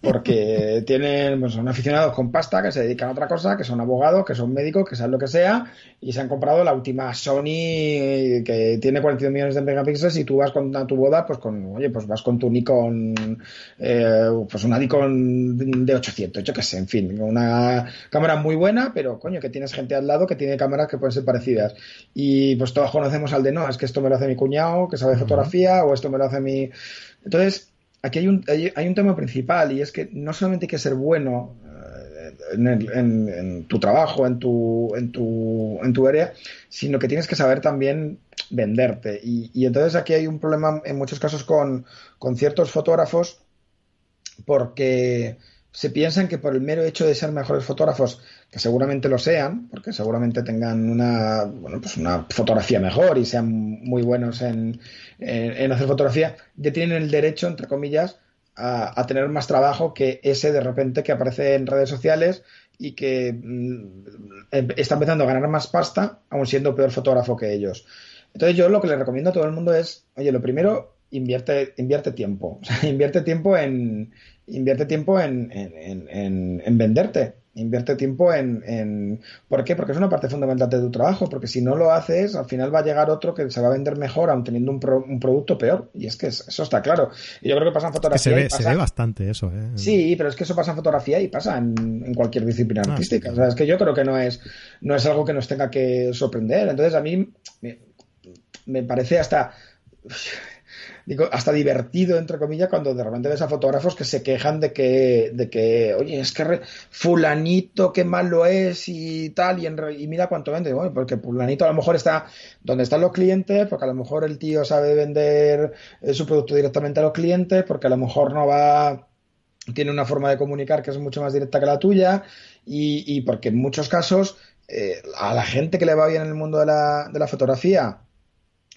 porque <laughs> tienen, pues, son aficionados con pasta que se dedican a otra cosa, que son abogados, que son médicos, que saben lo que sea, y se han comprado la última Sony que tiene 42 millones de megapíxeles y tú vas con a tu boda, pues con, oye, pues vas con tu Nikon, eh, pues una Nikon de 800, yo qué sé, en fin, una cámara muy buena, pero coño, que tienes gente al lado que tiene cámaras que pueden ser parecidas. Y pues todos conocemos al de no, es que esto me lo hace mi cuñado, que sabe fotografía, o esto me lo hace mi... Entonces, aquí hay un, hay, un tema principal y es que no solamente hay que ser bueno eh, en, tu trabajo, en tu, en, tu, en tu área, sino que tienes que saber también venderte. Y, y entonces aquí hay un problema en muchos casos con, con ciertos fotógrafos porque se piensan que por el mero hecho de ser mejores fotógrafos, que seguramente lo sean, porque seguramente tengan una, bueno, pues una fotografía mejor y sean muy buenos en, en, hacer fotografía, ya tienen el derecho, entre comillas, a, tener más trabajo que ese de repente que aparece en redes sociales y que mm, em, está empezando a ganar más pasta, aun siendo peor fotógrafo que ellos. Entonces yo lo que le recomiendo a todo el mundo es, oye, lo primero, invierte, invierte tiempo. <laughs> O sea, invierte tiempo en, invierte tiempo en, en, en, venderte, invierte tiempo en, ¿Por qué? Porque es una parte fundamental de tu trabajo, porque si no lo haces, al final va a llegar otro que se va a vender mejor, aun teniendo un, un producto peor. Y es que eso está claro. Y yo creo que pasa en fotografía. se, ve, se ve bastante eso, ¿eh? Sí, pero es que eso pasa en fotografía y pasa en, cualquier disciplina ah, artística. O sea, es que yo creo que no es, no es algo que nos tenga que sorprender. Entonces, a mí me, me parece hasta digo, hasta divertido, entre comillas, cuando de repente ves a fotógrafos que se quejan de que, de que oye, es que fulanito qué malo es y tal, y, mira cuánto vende. Bueno, porque fulanito a lo mejor está donde están los clientes, porque a lo mejor el tío sabe vender eh, su producto directamente a los clientes, porque a lo mejor no va tiene una forma de comunicar que es mucho más directa que la tuya y, porque en muchos casos eh, a la gente que le va bien en el mundo de la, de la fotografía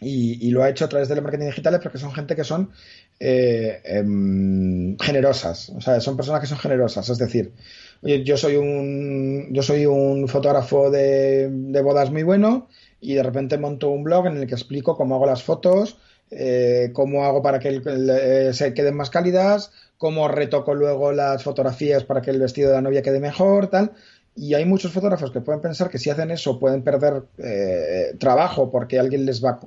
y, lo ha hecho a través del marketing digital porque son gente que son eh, em, generosas, o sea, son personas que son generosas, es decir, yo soy un, yo soy un fotógrafo de, de bodas muy bueno y de repente monto un blog en el que explico cómo hago las fotos, eh, cómo hago para que eh, se queden más cálidas, cómo retoco luego las fotografías para que el vestido de la novia quede mejor, tal. Y hay muchos fotógrafos que pueden pensar que si hacen eso pueden perder eh, trabajo porque alguien les va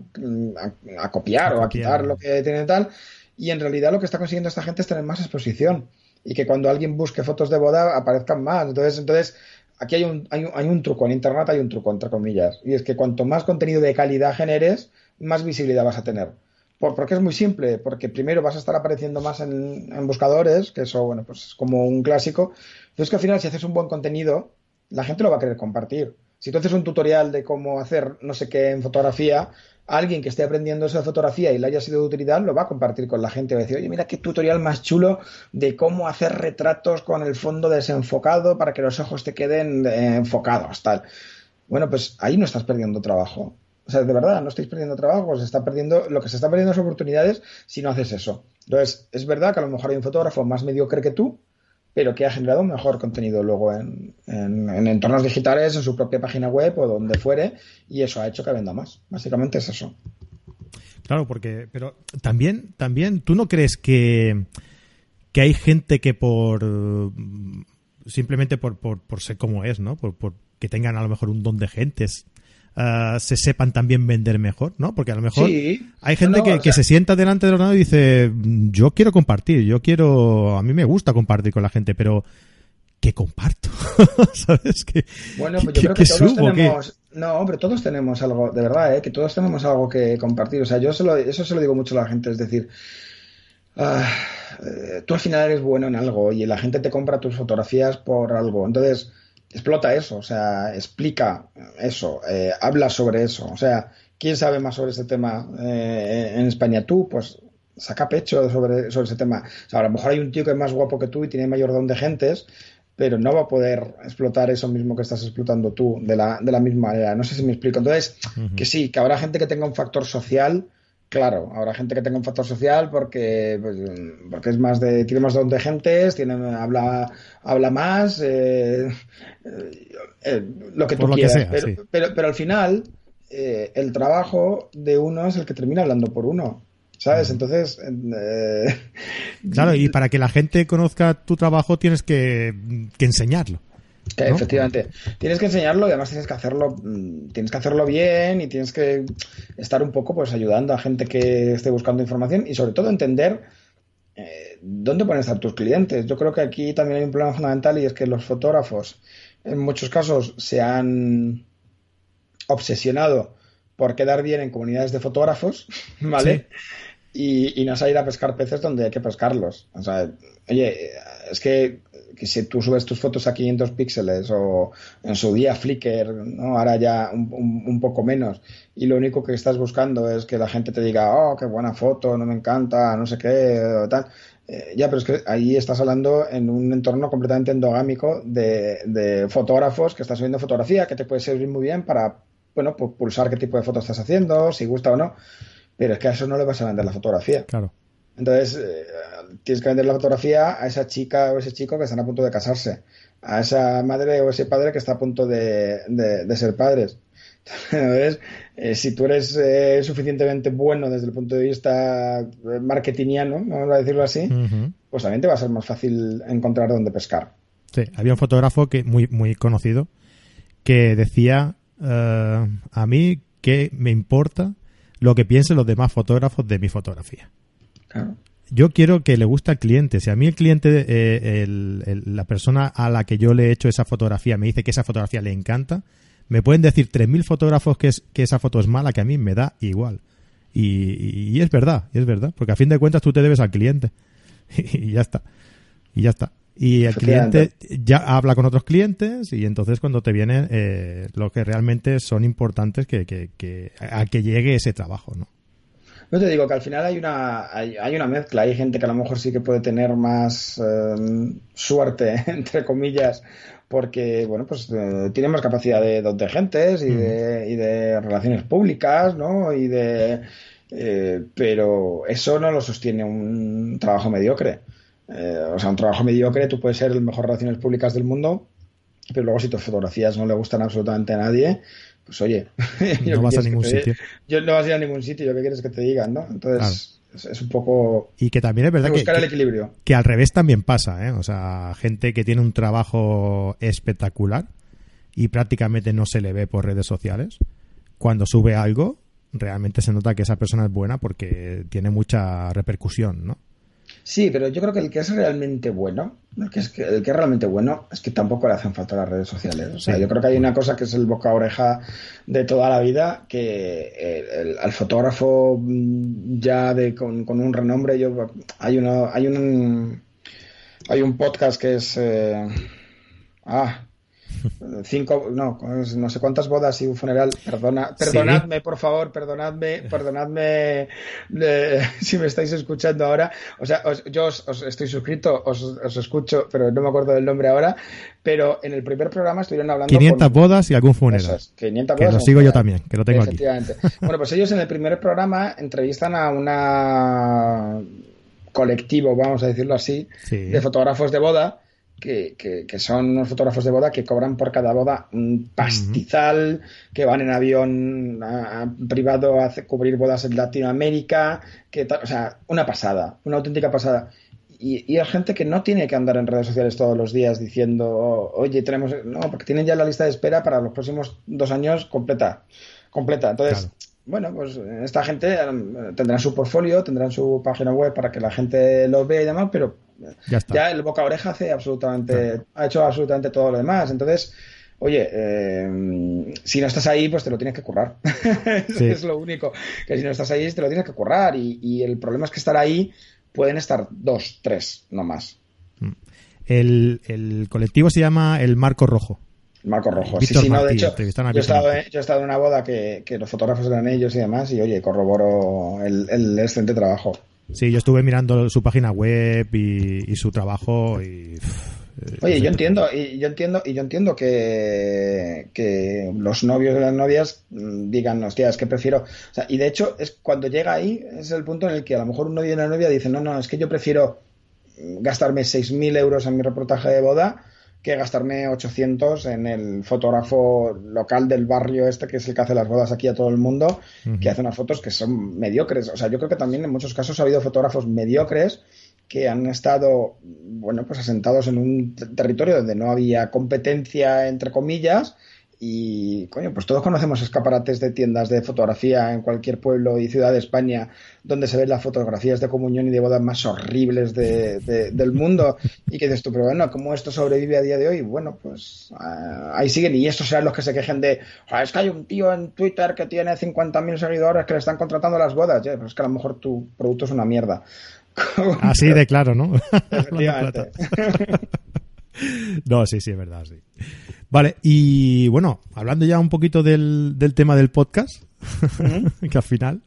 a, copiar o a quitar lo que tienen tal. Y en realidad lo que está consiguiendo esta gente es tener más exposición y que cuando alguien busque fotos de boda aparezcan más. Entonces, entonces aquí hay un, hay un, hay un truco, en Internet hay un truco, entre comillas. Y es que cuanto más contenido de calidad generes, más visibilidad vas a tener. Por, porque es muy simple, porque primero vas a estar apareciendo más en, buscadores, que eso, bueno, pues es como un clásico. Pero es que al final, si haces un buen contenido, la gente lo va a querer compartir. Si tú haces un tutorial de cómo hacer no sé qué en fotografía, alguien que esté aprendiendo esa fotografía y le haya sido de utilidad, lo va a compartir con la gente. Va a decir, oye, mira qué tutorial más chulo de cómo hacer retratos con el fondo desenfocado para que los ojos te queden eh, enfocados, tal. Bueno, pues ahí no estás perdiendo trabajo. O sea, de verdad, no estáis perdiendo trabajo, se está perdiendo, lo que se está perdiendo es oportunidades si no haces eso. Entonces, es verdad que a lo mejor hay un fotógrafo más mediocre que tú, pero que ha generado mejor contenido luego en, entornos digitales, en su propia página web o donde fuere, y eso ha hecho que venda más. Básicamente es eso. Claro, porque, pero también, también, ¿tú no crees que, que hay gente que por simplemente por, por, por ser como es, ¿no? Por, por que tengan a lo mejor un don de gentes, Ah, se sepan también vender mejor, ¿no? Porque a lo mejor hay gente que, se sienta delante del ordenador y dice, yo quiero compartir, yo quiero, a mí me gusta compartir con la gente, pero ¿qué comparto? <laughs> ¿Sabes? que bueno, pues yo creo que todos tenemos, no, pero todos tenemos algo, de verdad, ¿eh? que todos tenemos algo que compartir. O sea, yo se eso se lo digo mucho a la gente, es decir, ah, eh, tú al final eres bueno en algo y la gente te compra tus fotografías por algo. Entonces, explota eso, o sea, explica eso, eh, habla sobre eso. O sea, ¿quién sabe más sobre ese tema eh, en España? Tú, pues saca pecho sobre, sobre ese tema. O sea, a lo mejor hay un tío que es más guapo que tú y tiene mayor don de gentes, pero no va a poder explotar eso mismo que estás explotando tú de la, de la misma manera. No sé si me explico. Entonces, que sí, que habrá gente que tenga un factor social Claro, habrá gente que tenga un factor social porque, pues, porque es más de, tiene más don de gentes, tiene, habla, habla más, eh, eh, lo que tú quieras. pero, pero, al final, eh, el trabajo de uno es el que termina hablando por uno. ¿Sabes? Entonces. claro, y <laughs> para que la gente conozca tu trabajo tienes que enseñarlo. Efectivamente. Tienes que enseñarlo y además tienes que hacerlo, mm, tienes que hacerlo bien y tienes que estar un poco pues ayudando a gente que esté buscando información y sobre todo entender eh, dónde pueden estar tus clientes. Yo creo que aquí también hay un problema fundamental y es que los fotógrafos en muchos casos se han obsesionado por quedar bien en comunidades de fotógrafos, <laughs> ¿vale? Y, y no ir a pescar peces donde hay que pescarlos. O sea, oye, es que que si tú subes tus fotos a 500 píxeles o en su día Flickr, ¿no? ahora ya un, poco menos, y lo único que estás buscando es que la gente te diga, oh, qué buena foto, no me encanta, no sé qué, tal. Eh, ya, pero es que ahí estás hablando en un entorno completamente endogámico de, de fotógrafos que estás subiendo fotografía, que te puede servir muy bien para, bueno, pues pulsar qué tipo de fotos estás haciendo, si gusta o no, pero es que a eso no le vas a vender la fotografía. Claro. Entonces, eh, tienes que vender la fotografía a esa chica o ese chico que están a punto de casarse, a esa madre o ese padre que está a punto de, ser padres. <laughs> Entonces, eh, si tú eres eh, suficientemente bueno desde el punto de vista marketingiano, vamos a decirlo así, pues también te va a ser más fácil encontrar dónde pescar. Sí, había un fotógrafo que muy, muy conocido que decía, a mí que me importa lo que piensen los demás fotógrafos de mi fotografía. Yo quiero que le guste al cliente. Si a mí el cliente, eh, la persona a la que yo le he hecho esa fotografía me dice que esa fotografía le encanta, me pueden decir 3.000 fotógrafos que, es, que esa foto es mala, que a mí me da igual. Y, es verdad, es verdad, porque a fin de cuentas tú te debes al cliente. <laughs> y ya está. Y ya está. Y el cliente ya habla con otros clientes y entonces cuando te vienen eh, lo que realmente son importantes que, que, a que llegue ese trabajo, ¿no? No te digo que al final hay una, hay, una mezcla. Hay gente que a lo mejor sí que puede tener más em, suerte, <laughs> entre comillas, porque, bueno, pues eh, tiene más capacidad de, de gentes y, de, y de relaciones públicas, ¿no? Y de. Eh, pero eso no lo sostiene un trabajo mediocre. Eh, o sea, un trabajo mediocre, tú puedes ser el mejor relaciones públicas del mundo, pero luego si tus fotografías no le gustan absolutamente a nadie, pues oye, <laughs> no vas a ningún sitio. Yo no vas a ir a ningún sitio, yo qué quieres que te digan, ¿no? Entonces, es, un poco. Y que también es verdad que, buscar el equilibrio. Que al revés también pasa, ¿eh? O sea, gente que tiene un trabajo espectacular y prácticamente no se le ve por redes sociales, cuando sube algo, realmente se nota que esa persona es buena porque tiene mucha repercusión, ¿no? Sí, pero yo creo que el que es realmente bueno, el que es, el que es realmente bueno, es que tampoco le hacen falta las redes sociales. O sea, yo creo que hay una cosa que es el boca a oreja de toda la vida, que el, al fotógrafo mm, ya de con, un renombre, yo hay uno, hay un hay un podcast que es eh, ah cinco, no, no sé cuántas bodas y un funeral. Perdona, perdonadme, por favor, perdonadme, perdonadme <laughs> si me estáis escuchando ahora. O sea, yo os, estoy suscrito, os, escucho, pero no me acuerdo del nombre ahora. Pero en el primer programa estuvieron hablando. 500 bodas y algún funeral. 500 bodas. Que lo sigo yo también, que lo tengo aquí. bueno, pues ellos en el primer programa entrevistan a una colectivo, vamos a decirlo así, de fotógrafos de boda que, que, son unos fotógrafos de boda que cobran por cada boda un pastizal, que van en avión privado a cubrir bodas en Latinoamérica, que o sea, una pasada, una auténtica pasada. Y, hay gente que no tiene que andar en redes sociales todos los días diciendo, oye, tenemos, no, porque tienen ya la lista de espera para los próximos dos años completa, completa. Entonces, bueno, pues esta gente eh, tendrá su portfolio, tendrán su página web para que la gente lo vea y demás, pero ya, el boca oreja hace absolutamente, ha hecho absolutamente todo lo demás. Entonces, oye, eh, si no estás ahí, pues te lo tienes que currar. <laughs> es lo único. Que si no estás ahí, te lo tienes que currar. Y, el problema es que estar ahí pueden estar dos, tres, no más. Mm. El, colectivo se llama El Marco Rojo. Marco Rojo. sí, sí, no, de hecho, yo he, estado, yo he, estado, en una boda que, los fotógrafos eran ellos y demás, y oye, corroboro el, el excelente trabajo. Sí, yo estuve mirando su página web y, su trabajo y... Oye, yo entiendo, y yo entiendo, y yo entiendo que, que los novios y las novias mm, digan, hostia, es que prefiero. O sea, y de hecho, es cuando llega ahí, es el punto en el que a lo mejor un novio y una novia dicen, no, no, es que yo prefiero gastarme 6.000 euros en mi reportaje de boda que gastarme 800 en el fotógrafo local del barrio este, que es el que hace las bodas aquí a todo el mundo, que hace unas fotos que son mediocres. O sea, yo creo que también en muchos casos ha habido fotógrafos mediocres que han estado, bueno, pues asentados en un territorio donde no había competencia, entre comillas, y, coño, pues todos conocemos escaparates de tiendas de fotografía en cualquier pueblo y ciudad de España donde se ven las fotografías de comunión y de boda más horribles del mundo. Y que dices tú, pero bueno, ¿cómo esto sobrevive a día de hoy? Bueno, pues ah, ahí siguen. Y estos serán los que se quejen de, es que hay un tío en Twitter que tiene 50.000 seguidores que le están contratando las bodas. Ya, pero es que a lo mejor tu producto es una mierda. <laughs> Así de claro, ¿no? <laughs> <laughs> no, sí, sí, es verdad, sí. Vale, y bueno, hablando ya un poquito del, del tema del podcast, <laughs> que al final.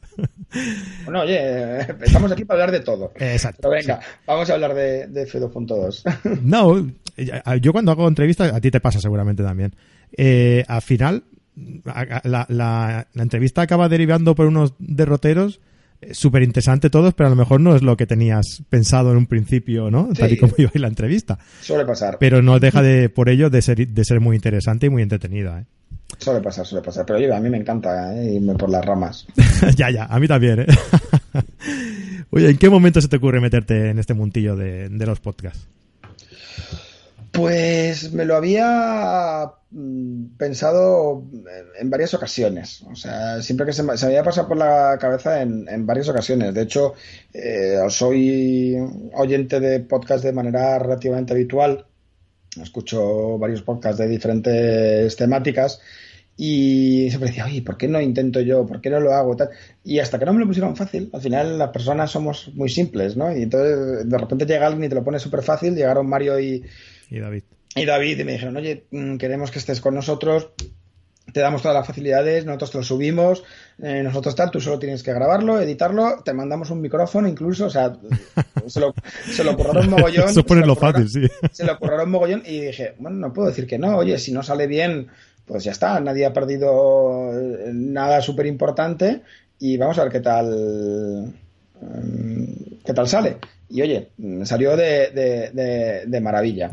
bueno, oye, estamos aquí para hablar de todo. Exacto. Pero venga, vamos a hablar de, de F2.2. <laughs> no, yo cuando hago entrevistas, a ti te pasa seguramente también. Eh, al final, la, la, la entrevista acaba derivando por unos derroteros súper interesante todos, pero a lo mejor no es lo que tenías pensado en un principio, ¿no? Tal y como iba la entrevista. Suele pasar. Pero no deja de, por ello, de ser, de ser muy interesante y muy entretenida, ¿eh? Suele pasar, suele pasar. Pero oye, a mí me encanta ¿eh? irme por las ramas. <laughs> ya, ya, a mí también, ¿eh? <laughs> oye, ¿en qué momento se te ocurre meterte en este muntillo de, de los podcasts? Pues me lo había mm, pensado en varias ocasiones. O sea, siempre que se me, había pasado por la cabeza en, varias ocasiones. De hecho, eh, soy oyente de podcast de manera relativamente habitual. Escucho varios podcasts de diferentes temáticas. Y siempre decía, oye, ¿por qué no intento yo? ¿Por qué no lo hago? Y hasta que no me lo pusieron fácil, al final las personas somos muy simples, ¿no? Y entonces de repente llega alguien y te lo pone súper fácil. Llegaron Mario y, y David. Y David, y me dijeron, oye, mm, queremos que estés con nosotros. te damos todas las facilidades, nosotros te lo subimos, eh, nosotros tal, tú solo tienes que grabarlo, editarlo, te mandamos un micrófono incluso, o sea, <laughs> se lo, se lo curraron mogollón. Eso lo fácil, sí. Se lo curraron mogollón y dije, bueno, no puedo decir que no, oye, si no sale bien, pues ya está, nadie ha perdido eh, nada súper importante y vamos a ver qué tal, mm, qué tal sale. Y oye, salió de, de, de, maravilla.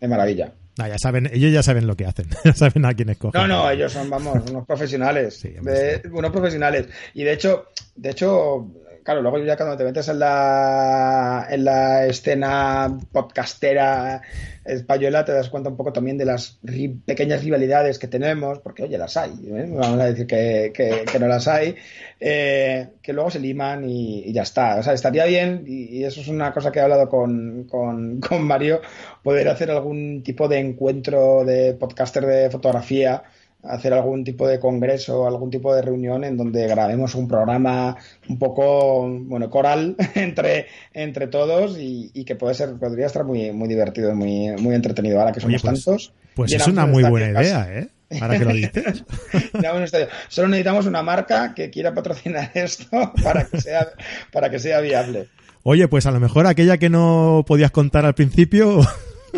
De maravilla. ya saben, ellos ya saben lo que hacen, <laughs> ya saben a quién escogen. No, no, ellos son, vamos, unos profesionales. <laughs> unos profesionales. Y de hecho, de hecho, claro, luego ya cuando te metes en la, en la escena podcastera española te das cuenta un poco también de las pequeñas rivalidades que tenemos, porque oye, las hay, ¿eh? vamos a decir que, que, no las hay, eh, que luego se liman y, ya está. O sea, estaría bien, y, eso es una cosa que he hablado con, con, con Mario, poder hacer algún tipo de encuentro de podcaster de fotografía hacer algún tipo de congreso, algún tipo de reunión en donde grabemos un programa un poco, bueno, coral <laughs> entre, entre todos y, que puede ser, podría estar muy, muy divertido, muy, muy entretenido. Ahora que somos pues, tantos. Pues es una muy buena idea, ¿eh? Ahora que lo dices. <laughs> Solo necesitamos una marca que quiera patrocinar esto <laughs> para que sea, para que sea viable. Oye, pues a lo mejor aquella que no podías contar al principio.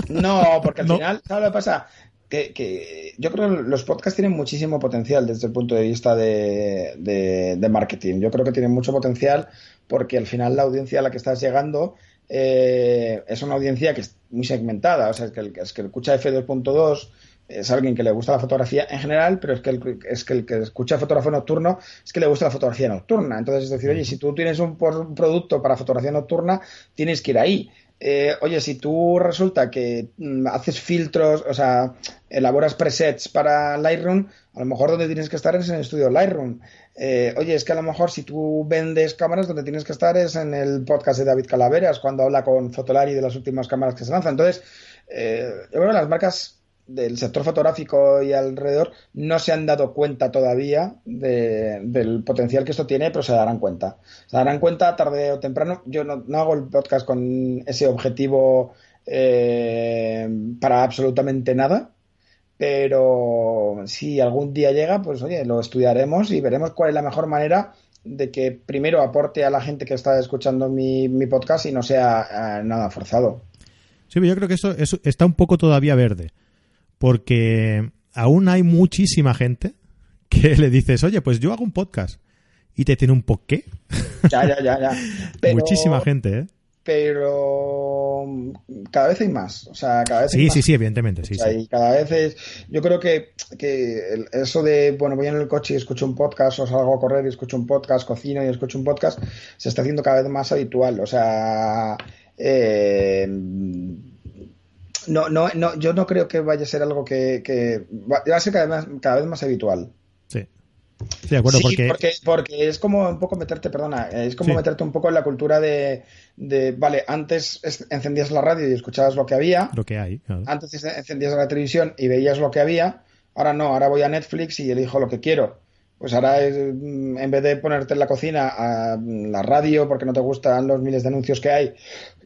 No, porque al final, ¿sabes lo que pasa? Que, yo creo que los podcasts tienen muchísimo potencial desde el punto de vista de, marketing. Yo creo que tienen mucho potencial porque al final la audiencia a la que estás llegando eh, es una audiencia que es muy segmentada. O sea, es que el, es que escucha F2.2 es alguien que le gusta la fotografía en general, pero es que, el, es que el que escucha fotografía nocturno es que le gusta la fotografía nocturna. Entonces, es decir, oye, si tú tienes un producto para fotografía nocturna, tienes que ir ahí. Eh, oye, si tú resulta que mm, haces filtros, o sea, elaboras presets para Lightroom, a lo mejor donde tienes que estar es en el estudio Lightroom. Eh, oye, es que a lo mejor si tú vendes cámaras, donde tienes que estar es en el podcast de David Calaveras, cuando habla con Fotolari de las últimas cámaras que se lanzan. Entonces, eh, yo las marcas del sector fotográfico y alrededor no se han dado cuenta todavía del potencial que esto tiene, pero se darán cuenta. Se darán cuenta tarde o temprano. Yo no, hago el podcast con ese objetivo eh, para absolutamente nada, pero si algún día llega, pues oye, lo estudiaremos y veremos cuál es la mejor manera de que primero aporte a la gente que está escuchando mi, podcast y no sea eh, nada forzado. Sí, yo creo que eso está un poco todavía verde porque aún hay muchísima gente que le dices, oye, pues yo hago un podcast y te tiene un qué. Ya, ya, ya, ya. <laughs> muchísima gente, ¿eh? Pero cada vez hay más. O sea, cada vez sí, hay sí, sí, evidentemente. Sí, sí. cada vez es. Yo creo que, que eso de, bueno, voy en el coche y escucho un podcast, o salgo a correr y escucho un podcast, cocino y escucho un podcast, se está haciendo cada vez más habitual. O sea, eh, no, no, no, yo no creo que vaya a ser algo que, que va a ser cada vez más, cada vez más habitual. Sí. Sí, de acuerdo, porque... porque... es como un poco meterte, perdona, es como meterte un poco en la cultura de, de, vale, antes encendías la radio y escuchabas lo que había. Lo que hay. Antes encendías la televisión y veías lo que había. Ahora no, ahora voy a Netflix y elijo lo que quiero. Pues ahora, mm, en vez de ponerte en la cocina a la radio porque no te gustan los miles de anuncios que hay,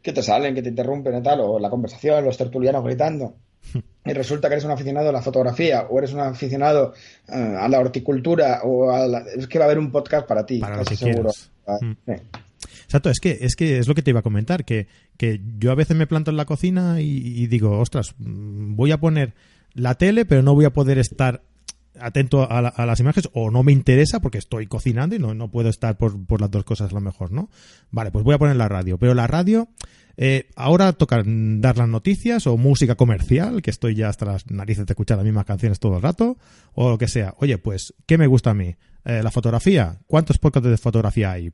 que te salen, que te interrumpen y tal, o la conversación, los tertulianos gritando, <laughs> y resulta que eres un aficionado a la fotografía o eres un aficionado eh, a la horticultura o a la... es que va a haber un podcast para ti, para seguro. Ah, mm. Exacto, es que, es que es lo que te iba a comentar, que, que yo a veces me planto en la cocina y, digo, ostras, mm, voy a poner la tele, pero no voy a poder estar atento a, las imágenes o no me interesa porque estoy cocinando y no, no puedo estar por, por, las dos cosas a lo mejor, ¿no? Vale, pues voy a poner la radio, pero la radio eh, ahora toca dar las noticias o música comercial, que estoy ya hasta las narices de escuchar las mismas canciones todo el rato, o lo que sea. Oye, pues, ¿qué me gusta a mí? Eh, la fotografía. ¿Cuántos podcasts de fotografía hay?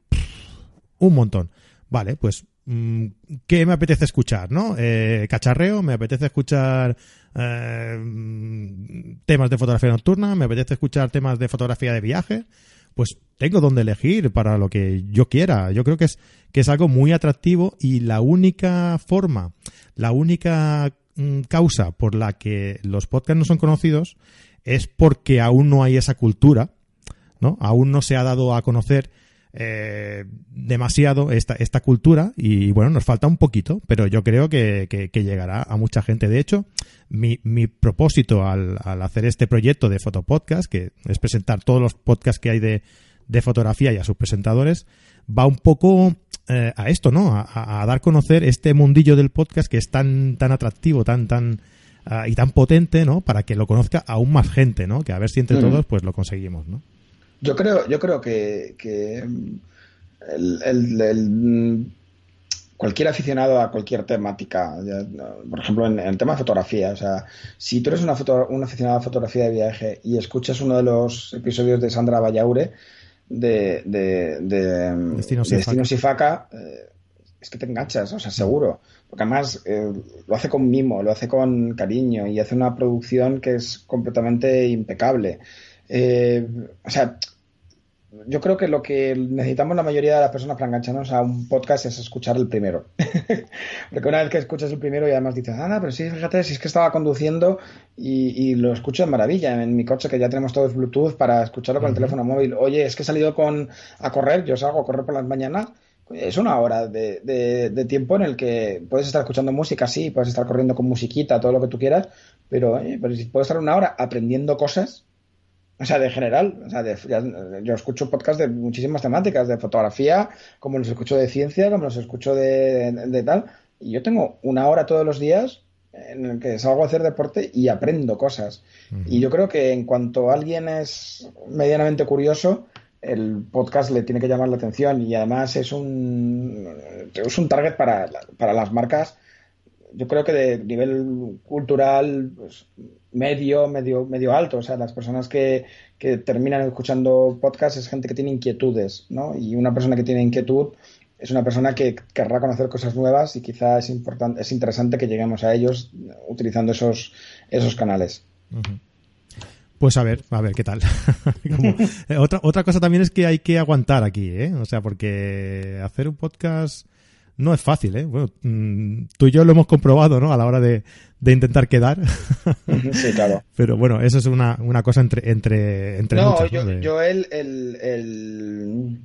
un montón. Vale, pues, mm, ¿qué me apetece escuchar, no? Eh, cacharreo, me apetece escuchar temas de fotografía nocturna, me apetece escuchar temas de fotografía de viaje pues tengo donde elegir para lo que yo quiera. Yo creo que es, que es algo muy atractivo y la única forma, la única mm, causa por la que los podcasts no son conocidos es porque aún no hay esa cultura, ¿no? Aún no se ha dado a conocer eh, demasiado esta, esta cultura y bueno, nos falta un poquito, pero yo creo que, que, llegará a mucha gente. De hecho, mi, mi propósito al, al hacer este proyecto de fotopodcast, que es presentar todos los podcasts que hay de, de fotografía y a sus presentadores, va un poco eh, a esto, ¿no? A, a, dar a conocer este mundillo del podcast que es tan, tan atractivo, tan, tan, uh, y tan potente, ¿no? Para que lo conozca aún más gente, ¿no? Que a ver si entre todos, pues lo conseguimos, ¿no? Yo creo, yo creo que, que el, el, el, cualquier aficionado a cualquier temática, por ejemplo, en, el tema de fotografía, o sea, si tú eres una foto, un aficionado a fotografía de viaje y escuchas uno de los episodios de Sandra Vallaure de, de, de Destino Sifaca, eh, es que te enganchas, o sea, seguro. Porque además eh, lo hace con mimo, lo hace con cariño y hace una producción que es completamente impecable. Eh, o sea, yo creo que lo que necesitamos la mayoría de las personas para engancharnos a un podcast es escuchar el primero. <laughs> Porque una vez que escuchas el primero y además dices, ah, pero sí, fíjate, si es que estaba conduciendo y, y, lo escucho de maravilla. En mi coche que ya tenemos todos Bluetooth para escucharlo con uh -huh. el teléfono móvil. Oye, es que he salido con, a correr, yo salgo a correr por las mañanas. Es una hora de, de, de tiempo en el que puedes estar escuchando música, sí, puedes estar corriendo con musiquita, todo lo que tú quieras, pero, oye, pero si puedes estar una hora aprendiendo cosas, o sea, de general, o sea, de, yo escucho podcasts de muchísimas temáticas, de fotografía, como los escucho de ciencia, como los escucho de, de, de, tal, y yo tengo una hora todos los días en el que salgo a hacer deporte y aprendo cosas. Uh -huh. Y yo creo que en cuanto alguien es medianamente curioso, el podcast le tiene que llamar la atención y además es un, es un target para, para las marcas yo creo que de nivel cultural pues, medio, medio, medio alto. O sea, las personas que, que terminan escuchando podcast es gente que tiene inquietudes, ¿no? Y una persona que tiene inquietud es una persona que querrá conocer cosas nuevas y quizá es importante, es interesante que lleguemos a ellos utilizando esos, esos canales. Pues a ver, a ver qué tal. <laughs> Eh, otra, otra cosa también es que hay que aguantar aquí, ¿eh? O sea, porque hacer un podcast no es fácil, ¿eh? Bueno, mm, tú y yo lo hemos comprobado, ¿no? A la hora de, de intentar quedar. Sí, claro. <laughs> Pero bueno, eso es una, una cosa entre, entre, entre no, muchas, yo, yo el, el, el,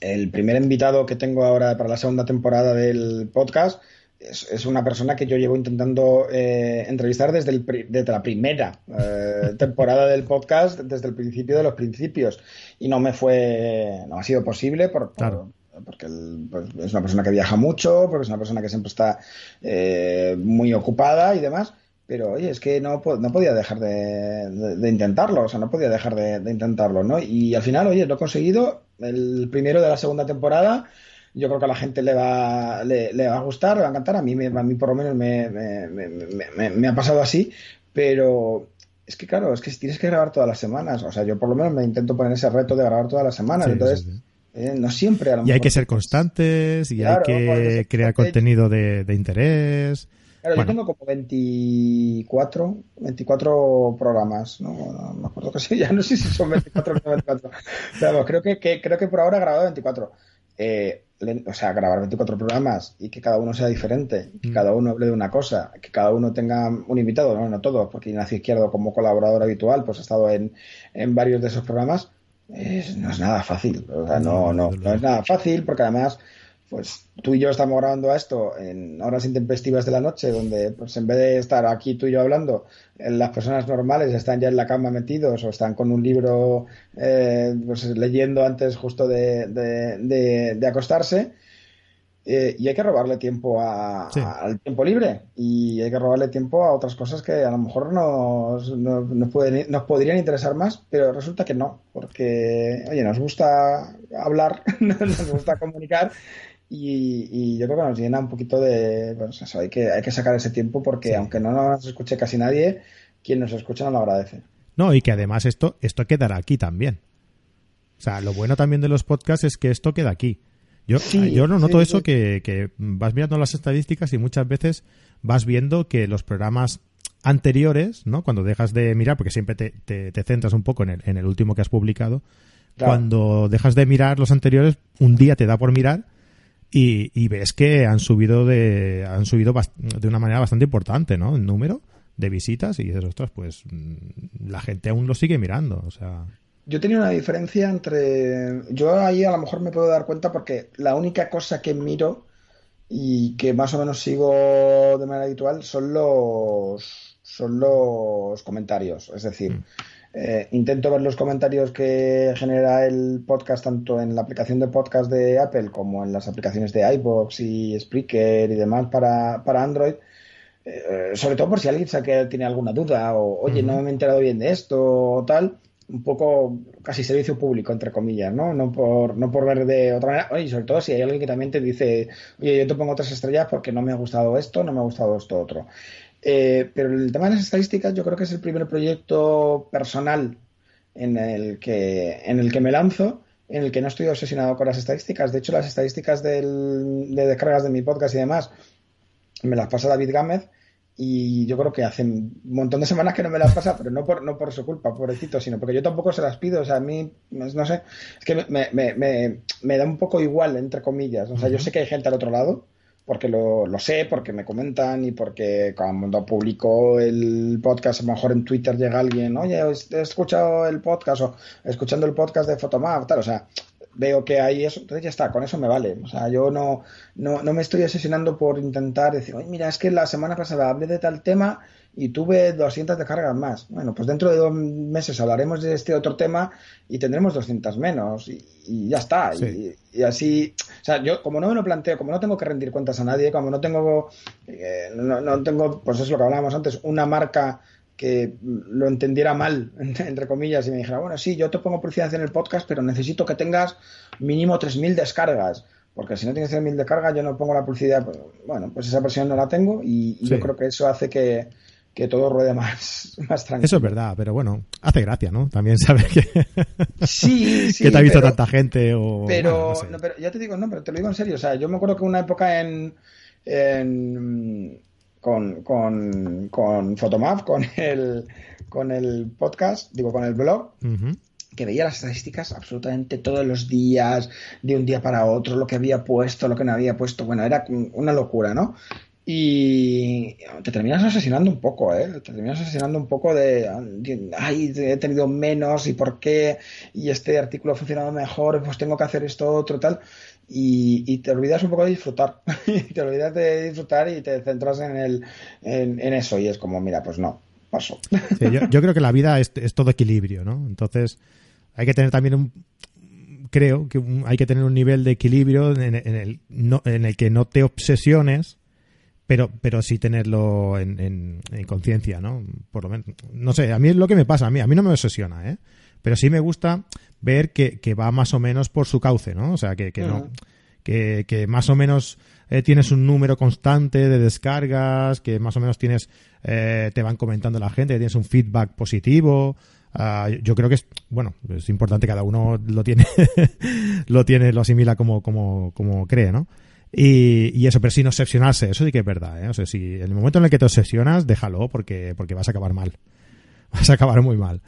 el, primer invitado que tengo ahora para la segunda temporada del podcast es, es una persona que yo llevo intentando eh, entrevistar desde, el, desde la primera eh, <laughs> temporada del podcast, desde el principio de los principios. Y no me fue, no ha sido posible por, por claro porque el, pues, es una persona que viaja mucho, porque es una persona que siempre está eh, muy ocupada y demás. Pero oye, es que no, no podía dejar de, de, de, intentarlo, o sea, no podía dejar de, de, intentarlo, ¿no? Y al final, oye, lo he conseguido, el primero de la segunda temporada. Yo creo que a la gente le va, le, le va a gustar, le va a encantar. A mí, me, a mí por lo menos me, me, me ha pasado así, pero es que claro, es que tienes que grabar todas las semanas. O sea, yo por lo menos me intento poner ese reto de grabar todas las semanas. Sí, entonces. Sí, sí eh, no siempre a lo Y hay que ser constantes y claro, hay que no crear contenido de, de interés. Claro, bueno. yo tengo como 24, 24 programas, ¿no? no me acuerdo que sí, ya no sé si son 24 o 24. Pero creo que, que, creo que por ahora he grabado 24. Eh, o sea, grabar 24 programas y que cada uno sea diferente, que mm. cada uno hable de una cosa, que cada uno tenga un invitado, no, no todos, porque Ignacio Izquierdo como colaborador habitual pues ha estado en, en varios de esos programas es, no es nada fácil. O sea, no, no, no es nada fácil porque además, pues tú y yo estamos grabando esto en horas intempestivas de la noche, donde pues en vez de estar aquí tú y yo hablando, las personas normales están ya en la cama metidos o están con un libro eh, pues leyendo antes justo de, de, de, de acostarse eh, y hay que robarle tiempo a, sí. al tiempo libre y hay que robarle tiempo a otras cosas que a lo mejor nos, nos, nos, pueden, nos podrían interesar más, pero resulta que no, porque, oye, nos gusta hablar, <laughs> nos gusta comunicar y, y, yo creo que nos llena un poquito de, pues eso, hay que, hay que sacar ese tiempo porque sí. aunque no nos escuche casi nadie, quien nos escucha no lo agradece. No, y que además esto, esto quedará aquí también. O sea, lo bueno también de los podcasts es que esto queda aquí yo, sí, yo no noto sí, eso sí. Que, que, vas mirando las estadísticas y muchas veces vas viendo que los programas anteriores, ¿no? Cuando dejas de mirar, porque siempre te, te, te centras un poco en el, en el, último que has publicado, claro. cuando dejas de mirar los anteriores, un día te da por mirar y, y ves que han subido de han subido de una manera bastante importante, ¿no? El número de visitas y dices, ostras, pues mm, la gente aún lo sigue mirando, o sea... Yo tenía una diferencia entre. Yo ahí a lo mejor me puedo dar cuenta porque la única cosa que miro y que más o menos sigo de manera habitual son los son los comentarios. Es decir, mm. eh, intento ver los comentarios que genera el podcast tanto en la aplicación de podcast de Apple como en las aplicaciones de iBox y Spreaker y demás para, para Android. Eh, sobre todo por si alguien tiene alguna duda o, oye, no me he enterado bien de esto o tal un poco casi servicio público, entre comillas, ¿no? No por, no por ver de otra manera. Oye, sobre todo si hay alguien que también te dice, oye, yo te pongo tres estrellas porque no me ha gustado esto, no me ha gustado esto otro. Eh, pero el tema de las estadísticas yo creo que es el primer proyecto personal en el que, en el que me lanzo, en el que no estoy obsesionado con las estadísticas. De hecho, las estadísticas del, de descargas de mi podcast y demás me las pasa David Gámez y yo creo que hace un montón de semanas que no me las pasa, pero no por, no por su culpa, pobrecito, sino porque yo tampoco se las pido. O sea, a mí, no sé, es que me, me, me, me da un poco igual, entre comillas. O sea, yo sé que hay gente al otro lado, porque lo, lo, sé, porque me comentan y porque cuando publico el podcast, a lo mejor en Twitter llega alguien, oye, he escuchado el podcast o escuchando el podcast de Fotomap, tal, o sea, veo que hay eso, entonces ya está, con eso me vale. O sea, yo no, no, no me estoy asesinando por intentar decir, oye, mira, es que la semana pasada hablé de tal tema y tuve 200 descargas más. Bueno, pues dentro de dos meses hablaremos de este otro tema y tendremos 200 menos y, ya está. Y, así, o sea, yo como no me lo planteo, como no tengo que rendir cuentas a nadie, como no tengo, eh, no, no tengo, pues es lo que hablábamos antes, una marca que lo entendiera mal, <laughs> entre comillas, y me dijera, bueno, sí, yo te pongo publicidad en el podcast, pero necesito que tengas mínimo 3.000 descargas, porque si no tienes 3.000 descargas yo no pongo la publicidad, pues, bueno, pues esa presión no la tengo y, yo creo que eso hace que, todo ruede más, <laughs> más tranquilo. Eso es verdad, pero bueno, hace gracia, ¿no? También sabes <laughs> que, sí, sí, que te ha visto tanta gente o... Pero, pero ya te digo, no, pero te lo digo en serio, o sea, yo me acuerdo que una época en con, con, con Photomap, con el, con el podcast, digo, con el blog, que veía las estadísticas absolutamente todos los días, de un día para otro, lo que había puesto, lo que no había puesto. Bueno, era una locura, ¿no? Y te terminas asesinando un poco, ¿eh? Te terminas asesinando un poco de, ay, he tenido menos y por qué, y este artículo ha funcionado mejor, pues tengo que hacer esto, otro, tal y, te olvidas un poco de disfrutar. <laughs> te olvidas de disfrutar y te centras en, el, en, eso. Y es como, mira, pues no, paso. yo, creo que la vida es, todo equilibrio, ¿no? Entonces, hay que tener también un. Creo que hay que tener un nivel de equilibrio en, el, en el que no te obsesiones, pero, pero sí tenerlo en, conciencia, ¿no? Por lo menos. No sé, a mí es lo que me pasa, a mí, a mí no me obsesiona, ¿eh? Pero sí me gusta ver que, que va más o menos por su cauce, ¿no? O sea, que, que no, que, que, más o menos eh, tienes un número constante de descargas, que más o menos tienes, eh, te van comentando la gente, que tienes un feedback positivo. Uh, yo creo que es, bueno, es importante, cada uno lo tiene, <laughs> lo tiene, lo asimila como, como, como cree, ¿no? Y, y, eso, pero sin obsesionarse, eso sí que es verdad, ¿eh? O sea, si en el momento en el que te obsesionas, déjalo porque, porque vas a acabar mal. <laughs> Vas a acabar muy mal.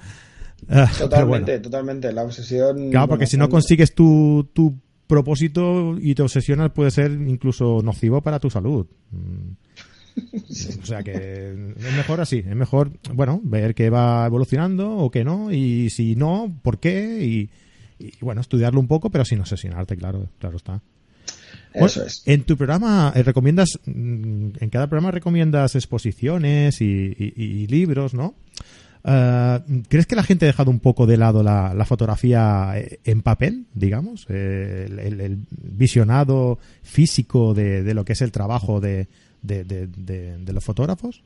Ah, totalmente, totalmente. La obsesión. Claro, porque si no consigues tu, tu propósito y te obsesionas, puede ser incluso nocivo para tu salud. Mm. O sea que es mejor así, es mejor, bueno, ver que va evolucionando o que no, y si no, por qué, y, bueno, estudiarlo un poco, pero sin obsesionarte, claro, claro está. Eso es. En tu programa eh, recomiendas, mm, en cada programa recomiendas exposiciones y libros, ¿no? Eh, ¿Crees que la gente ha dejado un poco de lado la, fotografía eh, en papel, digamos? Eh, el, visionado físico de, lo que es el trabajo de, los fotógrafos?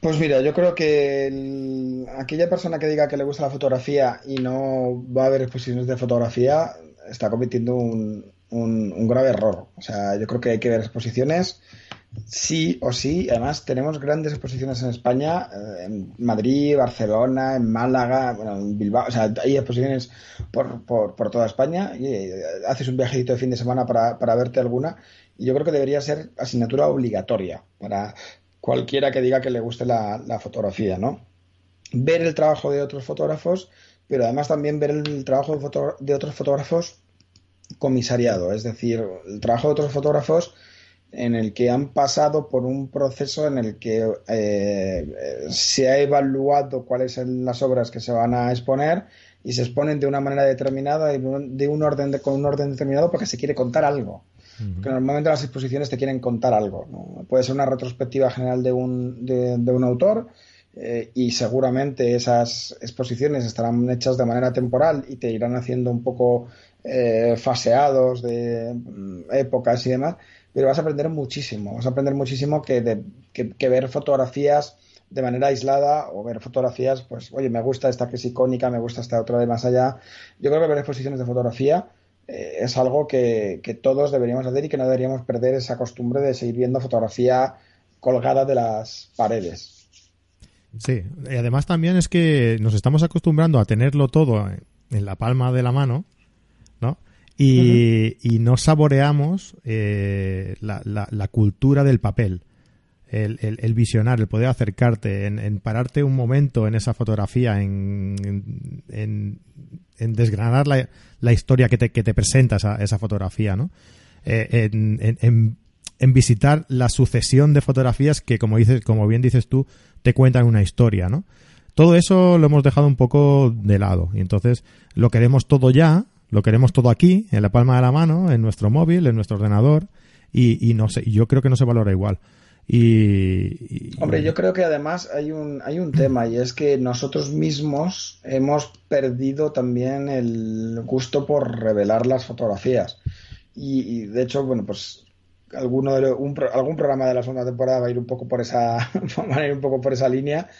Pues mira, yo creo que aquella persona que diga que le gusta la fotografía y no va a ver exposiciones de fotografía está cometiendo un, un grave error. O sea, yo creo que hay que ver exposiciones Sí o sí, además tenemos grandes exposiciones en España, eh, en Madrid, Barcelona, en Málaga, bueno, en Bilbao, o sea, hay exposiciones por, por, por toda España y eh, haces un viajito de fin de semana para, para verte alguna y yo creo que debería ser asignatura obligatoria para cualquiera que diga que le guste la, la fotografía, ¿no? Ver el trabajo de otros fotógrafos, pero además también ver el trabajo de, de otros fotógrafos comisariado, es decir, el trabajo de otros fotógrafos en el que han pasado por un proceso en el que eh, se ha evaluado cuáles son las obras que se van a exponer y se exponen de una manera determinada y de un orden con un orden determinado porque se quiere contar algo. Que normalmente las exposiciones te quieren contar algo. Puede ser una retrospectiva general de un, de, un autor eh, y seguramente esas exposiciones estarán hechas de manera temporal y te irán haciendo un poco eh, faseados de mm, épocas y demás, pero vas a aprender muchísimo. Vas a aprender muchísimo que, que, ver fotografías de manera aislada o ver fotografías, pues, oye, me gusta esta que es icónica, me gusta esta otra de más allá. Yo creo que ver exposiciones de fotografía eh, es algo que, todos deberíamos hacer y que no deberíamos perder esa costumbre de seguir viendo fotografía colgada de las paredes. Sí, y además también es que nos estamos acostumbrando a tenerlo todo en la palma de la mano, ¿no? Y, no saboreamos eh, la, cultura del papel. El, el, visionar, el poder acercarte, en, pararte un momento en esa fotografía, en, en desgranar la, la, historia que te, que te presenta esa, esa fotografía, ¿no? Eh, en, en, visitar la sucesión de fotografías que, como dices, como bien dices tú, te cuentan una historia, ¿no? Todo eso lo hemos dejado un poco de lado y entonces lo queremos todo ya, lo queremos todo aquí, en la palma de la mano, en nuestro móvil, en nuestro ordenador y, no sé, yo creo que no se valora igual. Y, Hombre, yo creo que además hay un, hay un tema y es que nosotros mismos hemos perdido también el gusto por revelar las fotografías. Y, de hecho, bueno, pues alguno de, algún programa de la segunda temporada va a ir un poco por esa, <laughs> va a ir un poco por esa línea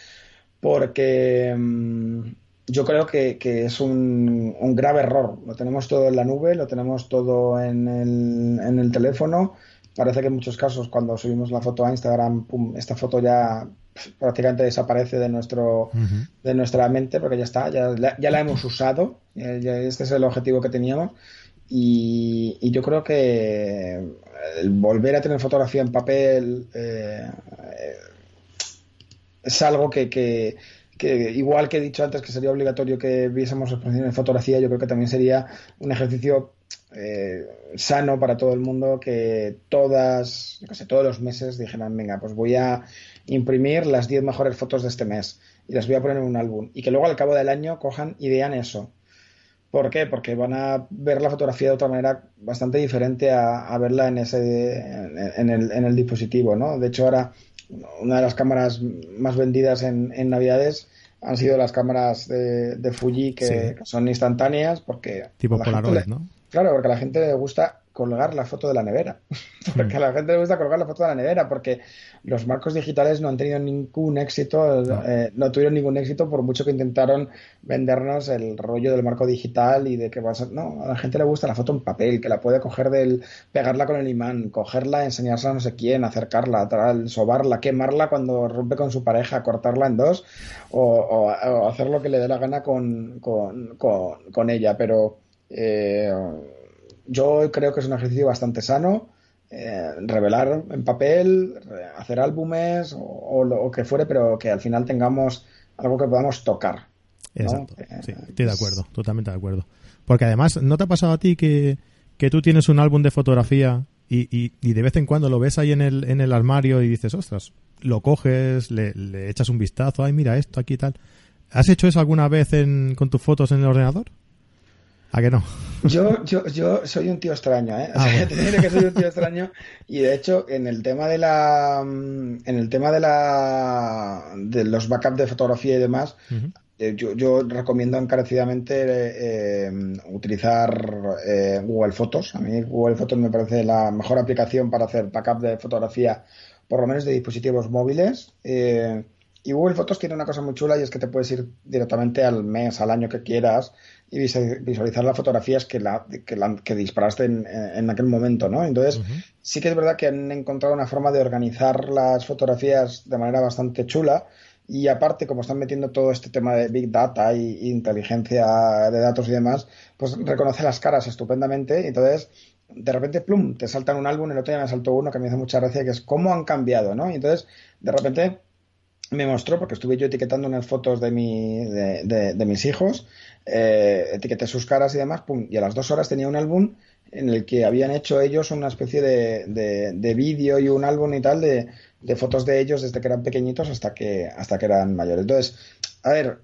porque mm, yo creo que, que es un, un, grave error. Lo tenemos todo en la nube, lo tenemos todo en el, en el teléfono. Parece que en muchos casos cuando subimos la foto a Instagram, esta foto ya prácticamente desaparece de nuestro de nuestra mente porque ya está, ya, ya la hemos usado, este es el objetivo que teníamos. Y, yo creo que el volver a tener fotografía en papel eh, es algo que, que, igual que he dicho antes que sería obligatorio que viésemos exposiciones de fotografía, yo creo que también sería un ejercicio eh, sano para todo el mundo que todas, yo sé, todos los meses dijeran, venga, pues voy a imprimir las 10 mejores fotos de este mes y las voy a poner en un álbum. Y que luego al cabo del año cojan y vean eso. ¿Por qué? Porque van a ver la fotografía de otra manera bastante diferente a, verla en ese en, el, en, el, dispositivo, ¿no? De hecho, ahora una de las cámaras más vendidas en, en Navidades han sido las cámaras de, Fuji que, son instantáneas porque tipo Polaroid, ¿no? Claro, porque a la gente le gusta colgar la foto de la nevera. <laughs> porque a la gente le gusta colgar la foto de la nevera, porque los marcos digitales no han tenido ningún éxito, eh, no, tuvieron ningún éxito por mucho que intentaron vendernos el rollo del marco digital y de que va a. No, a la gente le gusta la foto en papel, que la puede coger del. pegarla con el imán, cogerla, enseñársela a no sé quién, acercarla, tal, sobarla, quemarla cuando rompe con su pareja, cortarla en dos, o, hacer lo que le dé la gana con, con, con ella. Pero eh, yo creo que es un ejercicio bastante sano. Eh, revelar en papel, hacer álbumes o, lo que fuere, pero que al final tengamos algo que podamos tocar. Exacto. Sí, estoy de acuerdo, totalmente de acuerdo. Porque además, ¿no te ha pasado a ti que, que tú tienes un álbum de fotografía y, y, de vez en cuando lo ves ahí en el, en el armario y dices, ostras, lo coges, le, le echas un vistazo, ay, mira esto, aquí y tal. ¿Has hecho eso alguna vez en, con tus fotos en el ordenador? ¿A que no? Yo, yo, yo soy un tío extraño, ¿eh? O ah, sea, <laughs> te que soy un tío extraño. Y de hecho, en el tema de la. En el tema de la. de los backups de fotografía y demás, eh, yo, yo, recomiendo encarecidamente eh, utilizar eh, Google Fotos. A mí Google Fotos me parece la mejor aplicación para hacer backup de fotografía, por lo menos de dispositivos móviles. y Google Fotos tiene una cosa muy chula y es que te puedes ir directamente al mes, al año que quieras y visualizar las fotografías que, la, que, disparaste en, aquel momento, ¿no? Entonces, sí que es verdad que han encontrado una forma de organizar las fotografías de manera bastante chula y aparte, como están metiendo todo este tema de Big Data y, inteligencia de datos y demás, pues reconoce las caras estupendamente y entonces de repente, plum, te saltan un álbum, el otro día me saltó uno que me hace mucha gracia, que es cómo han cambiado, ¿no? Y entonces, de repente me mostró, porque estuve yo etiquetando unas fotos de, mi, de, de, mis hijos, eh, etiqueté sus caras y demás, pum, y a las dos horas tenía un álbum en el que habían hecho ellos una especie de, de, vídeo y un álbum y tal de, de, fotos de ellos desde que eran pequeñitos hasta que, hasta que eran mayores. Entonces, a ver,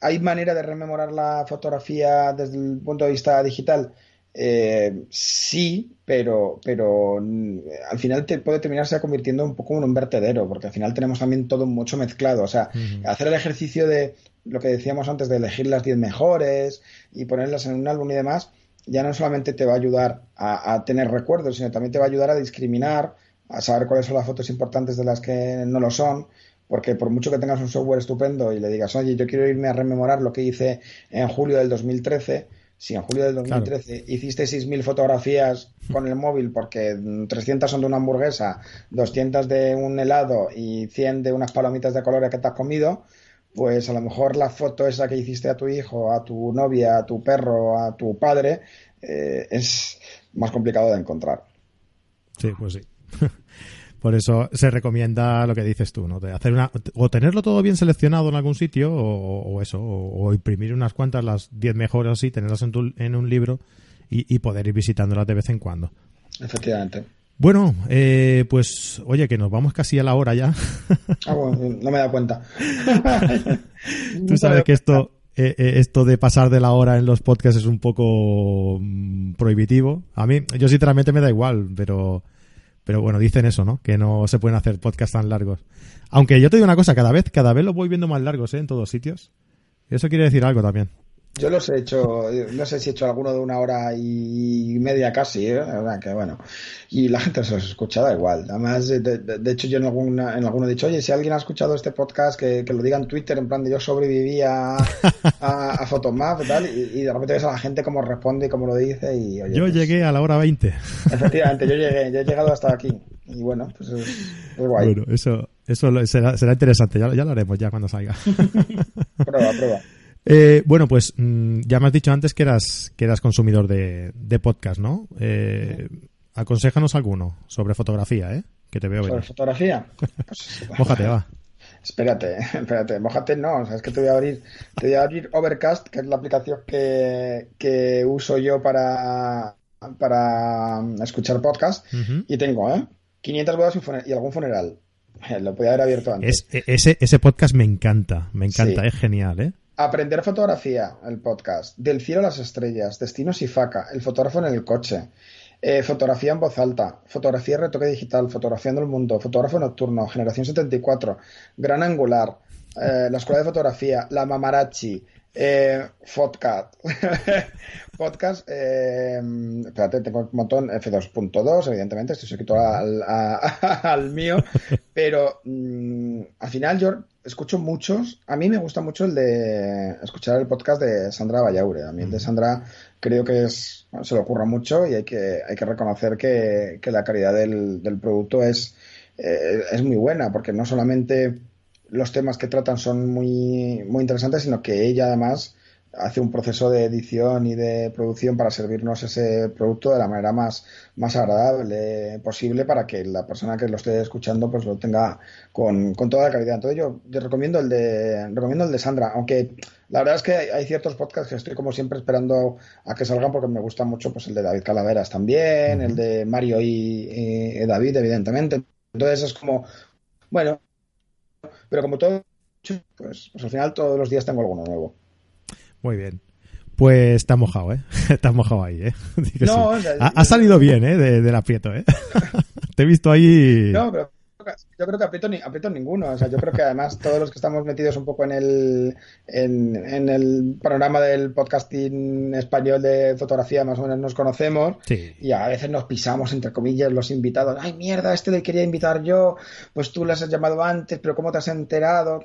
¿hay manera de rememorar la fotografía desde el punto de vista digital? Eh, sí, pero, pero mm, al final te puede terminarse convirtiendo un poco en un vertedero, porque al final tenemos también todo mucho mezclado. O sea, hacer el ejercicio de lo que decíamos antes de elegir las 10 mejores y ponerlas en un álbum y demás, ya no solamente te va a ayudar a, tener recuerdos, sino también te va a ayudar a discriminar, a saber cuáles son las fotos importantes de las que no lo son, porque por mucho que tengas un software estupendo y le digas, oye, yo quiero irme a rememorar lo que hice en julio del 2013, si en julio del 2013 hiciste 6.000 fotografías con el móvil porque 300 son de una hamburguesa, 200 de un helado y 100 de unas palomitas de colores que te has comido, pues a lo mejor la foto esa que hiciste a tu hijo, a tu novia, a tu perro, a tu padre, eh, es más complicado de encontrar. Sí, pues sí. <laughs> Por eso se recomienda lo que dices tú, ¿no? De hacer una, o tenerlo todo bien seleccionado en algún sitio, o, eso, o, imprimir unas cuantas, las 10 mejores así, tenerlas en, en un libro y, poder ir visitándolas de vez en cuando. Efectivamente. Bueno, eh, pues oye, que nos vamos casi a la hora ya. Ah, bueno, no me da cuenta. <laughs> Tú sabes que esto, eh, eh, esto de pasar de la hora en los podcasts es un poco mm, prohibitivo. A mí, yo sinceramente me da igual, pero pero bueno, dicen eso, ¿no? Que no se pueden hacer podcasts tan largos. Aunque yo te digo una cosa, cada vez, cada vez los voy viendo más largos, ¿eh? En todos sitios. Eso quiere decir algo también. Yo los he hecho, no sé si he hecho alguno de una hora y media casi, ¿eh? que bueno. Y la gente se los escucha, da igual. Además, de, hecho, yo en, alguna, en alguno he dicho, oye, si alguien ha escuchado este podcast, que, lo diga en Twitter, en plan de yo sobreviví a, a, a Photomap y tal, y, de repente ves a la gente cómo responde y cómo lo dice. Y, yo pues llegué a la hora 20. Efectivamente, yo llegué, yo he llegado hasta aquí. Y bueno, pues es, guay. Bueno, eso, eso será, será interesante, ya, ya lo haremos ya cuando salga. prueba, prueba. Eh, bueno, pues mm, ya me has dicho antes que eras, que eras consumidor de, de podcast, ¿no? Eh, aconsejanos alguno sobre fotografía, ¿eh? Que te veo ¿Sobre fotografía? <laughs> Pues, mójate, va. Espérate, <laughs> espérate, mójate no, o sea, es que te voy a abrir, te voy a abrir Overcast, que es la aplicación que, que uso yo para, para escuchar podcast, y tengo, ¿eh? 500 bodas y, algún funeral. <laughs> Lo podía haber abierto antes. E, ese, ese podcast me encanta, me encanta, es genial, ¿eh? Aprender fotografía, el podcast. Del cielo a las estrellas. Destinos y faca. El fotógrafo en el coche. Eh, fotografía en voz alta. Fotografía retoque digital. Fotografiando el mundo. Fotógrafo nocturno. Generación 74. Gran angular. Eh, la escuela de fotografía. La mamarachi. Eh, podcast. <laughs> podcast. Eh, espérate, tengo un montón. F2.2, evidentemente. Estoy suscrito al, <laughs> al mío. Pero mm, al final yo escucho muchos. A mí me gusta mucho el de escuchar el podcast de Sandra Vallaure. A mí el de Sandra creo que es se le ocurra mucho y hay que, hay que reconocer que, la calidad del, del producto es, eh, es muy buena, porque no solamente los temas que tratan son muy, muy interesantes, sino que ella además hace un proceso de edición y de producción para servirnos ese producto de la manera más, más agradable posible para que la persona que lo esté escuchando pues lo tenga con, toda la calidad. Entonces yo, recomiendo el de recomiendo el de Sandra, aunque la verdad es que hay, ciertos podcasts que estoy como siempre esperando a que salgan porque me gusta mucho pues el de David Calaveras también, el de Mario y, David evidentemente. Entonces es como, bueno, pero como todo, pues, pues al final todos los días tengo alguno nuevo. Muy bien. Pues está mojado, ¿eh? <laughs> Está mojado ahí, ¿eh? <laughs> No, ha, salido bien, ¿eh? De, del aprieto, ¿eh? <laughs> Te he visto ahí... No, pero yo creo que aprieto, ni, aprieto ninguno. O sea, yo creo que además todos los que estamos metidos un poco en el, en, el panorama del podcasting español de fotografía más o menos nos conocemos y a veces nos pisamos, entre comillas, los invitados. Ay, mierda, este le quería invitar yo, pues tú le has llamado antes, pero ¿cómo te has enterado?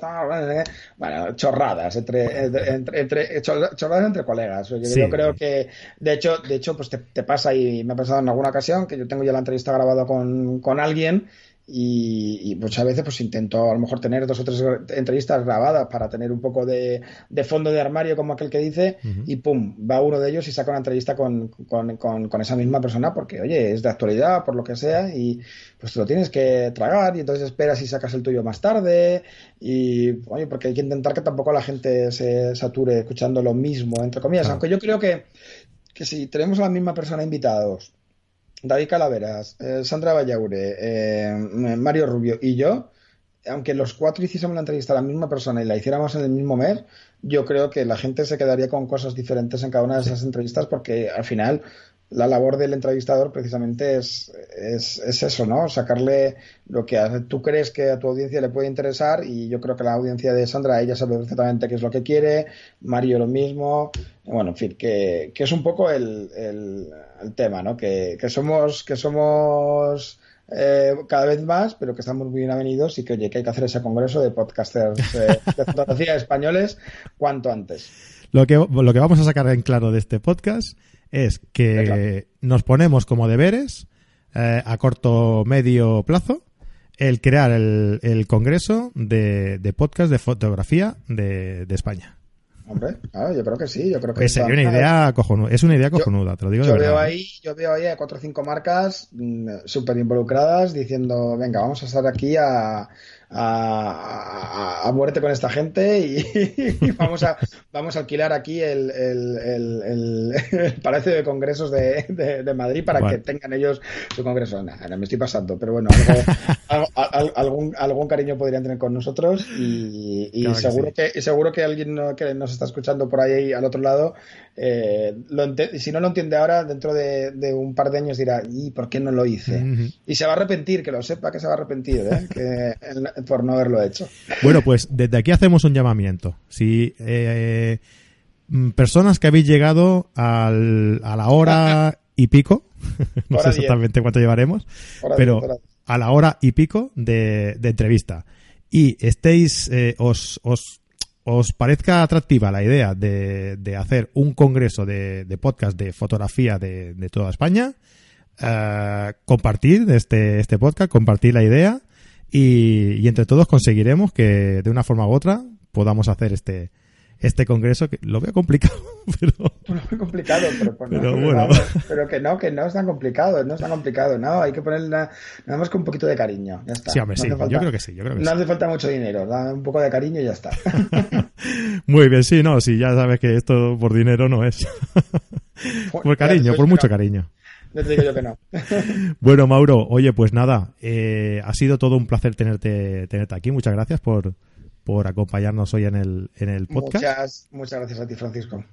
Bueno, chorradas entre, entre, chorradas entre colegas. Yo, creo que, de hecho, de hecho pues te, te, pasa y me ha pasado en alguna ocasión que yo tengo ya la entrevista grabada con, con alguien y, muchas veces pues intento a lo mejor tener dos o tres entrevistas grabadas para tener un poco de, fondo de armario como aquel que dice y pum, va uno de ellos y saca una entrevista con, con, esa misma persona porque oye, es de actualidad por lo que sea y pues te lo tienes que tragar y entonces esperas y sacas el tuyo más tarde y oye, porque hay que intentar que tampoco la gente se sature escuchando lo mismo, entre comillas, aunque yo creo que que si tenemos a la misma persona invitados, David Calaveras, eh, Sandra Vallaure, eh, Mario Rubio y yo, aunque los cuatro hiciésemos la entrevista a la misma persona y la hiciéramos en el mismo mes, yo creo que la gente se quedaría con cosas diferentes en cada una de esas entrevistas porque al final la labor del entrevistador precisamente es, es, eso, ¿no? Sacarle lo que tú crees que a tu audiencia le puede interesar y yo creo que la audiencia de Sandra, ella sabe perfectamente qué es lo que quiere, Mario lo mismo, bueno, en fin, que, es un poco el, el, tema, ¿no? Que, que somos, que somos eh, cada vez más, pero que estamos muy bienvenidos y que, oye, que hay que hacer ese congreso de podcasters eh, de fotografía españoles cuanto antes. Lo que, lo que vamos a sacar en claro de este podcast es que nos ponemos como deberes eh, a corto medio plazo el crear el, el congreso de, de, podcast de fotografía de, de España. Hombre, yo creo que sí, yo creo que es una idea cojonuda, es una idea cojonuda, te lo digo yo de veo ahí, yo veo ahí a cuatro o cinco marcas mm, súper involucradas diciendo, venga, vamos a estar aquí a, a, muerte con esta gente <laughs> y, vamos, a, vamos a alquilar aquí el, el, el, Palacio de Congresos de, de, Madrid para que tengan ellos su congreso. Nada, me estoy pasando, pero bueno, algún, algún cariño podrían tener con nosotros y, seguro, que, seguro que alguien que nos está escuchando por ahí al otro lado, eh, si no lo entiende ahora, dentro de, un par de años dirá, ¿y por qué no lo hice? Y se va a arrepentir, que lo sepa que se va a arrepentir, ¿eh? <laughs> que por no haberlo hecho. Bueno, pues desde aquí hacemos un llamamiento. Si eh, mm, personas que habéis llegado al, a la hora <laughs> y pico, <laughs> no sé exactamente cuánto llevaremos, pero a la hora y pico de, entrevista y estéis, eh, os, os, os, parezca atractiva la idea de, hacer un congreso de, de, podcast de fotografía de, de toda España, uh, compartir este, este podcast, compartir la idea y, entre todos conseguiremos que de una forma u otra podamos hacer este, este congreso que lo veo complicado, <laughs> pero... Lo veo complicado, pero, pues bueno. pero que no, que no es tan complicado, no es tan complicado, no, hay que ponerle nada, más que un poquito de cariño, ya está. Sí, hombre, sí, yo creo que sí, yo creo que No hace falta mucho dinero, da un poco de cariño y ya está. <laughs> Muy bien, sí, no, sí, ya sabes que esto por dinero no es. por cariño, por mucho cariño. No te digo yo que no. <laughs> bueno, Mauro, oye, pues nada, eh, ha sido todo un placer tenerte, tenerte aquí. Muchas gracias por, por acompañarnos hoy en el, en el podcast. Muchas, muchas gracias a ti, Francisco.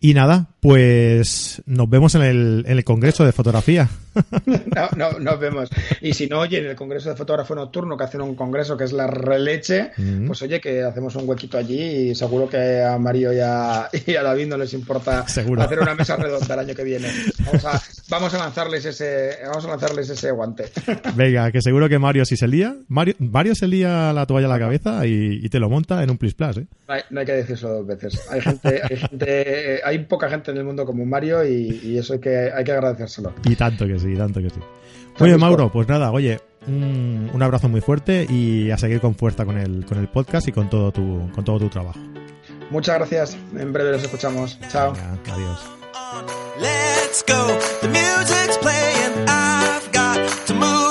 Y nada, pues nos vemos en el, en el Congreso de Fotografía. <laughs> no, no, nos vemos. Y si no, oye, en el Congreso de Fotógrafo Nocturno, que hacen un congreso que es la releche, pues oye, que hacemos un huequito allí y seguro que a Mario y a, <laughs> y a David no les importa hacer una mesa redonda el año que viene. Vamos a, vamos a lanzarles ese, vamos a lanzarles ese guante. <laughs> Venga, que seguro que Mario si se lía, Mario, Mario se lía la toalla a la cabeza y, te lo monta en un plis plus, ¿eh? No hay, no hay que decirlo dos veces. Hay gente, hay gente hay poca gente en el mundo como Mario y, eso hay que, hay que agradecérselo. Y tanto que sí, tanto que sí. Oye, Mauro, pues nada, oye, un, un, abrazo muy fuerte y a seguir con fuerza con el, con el podcast y con todo tu, con todo tu trabajo. Muchas gracias. En breve los escuchamos. Chao. adiós. Let's go. The music's playing. I've got to move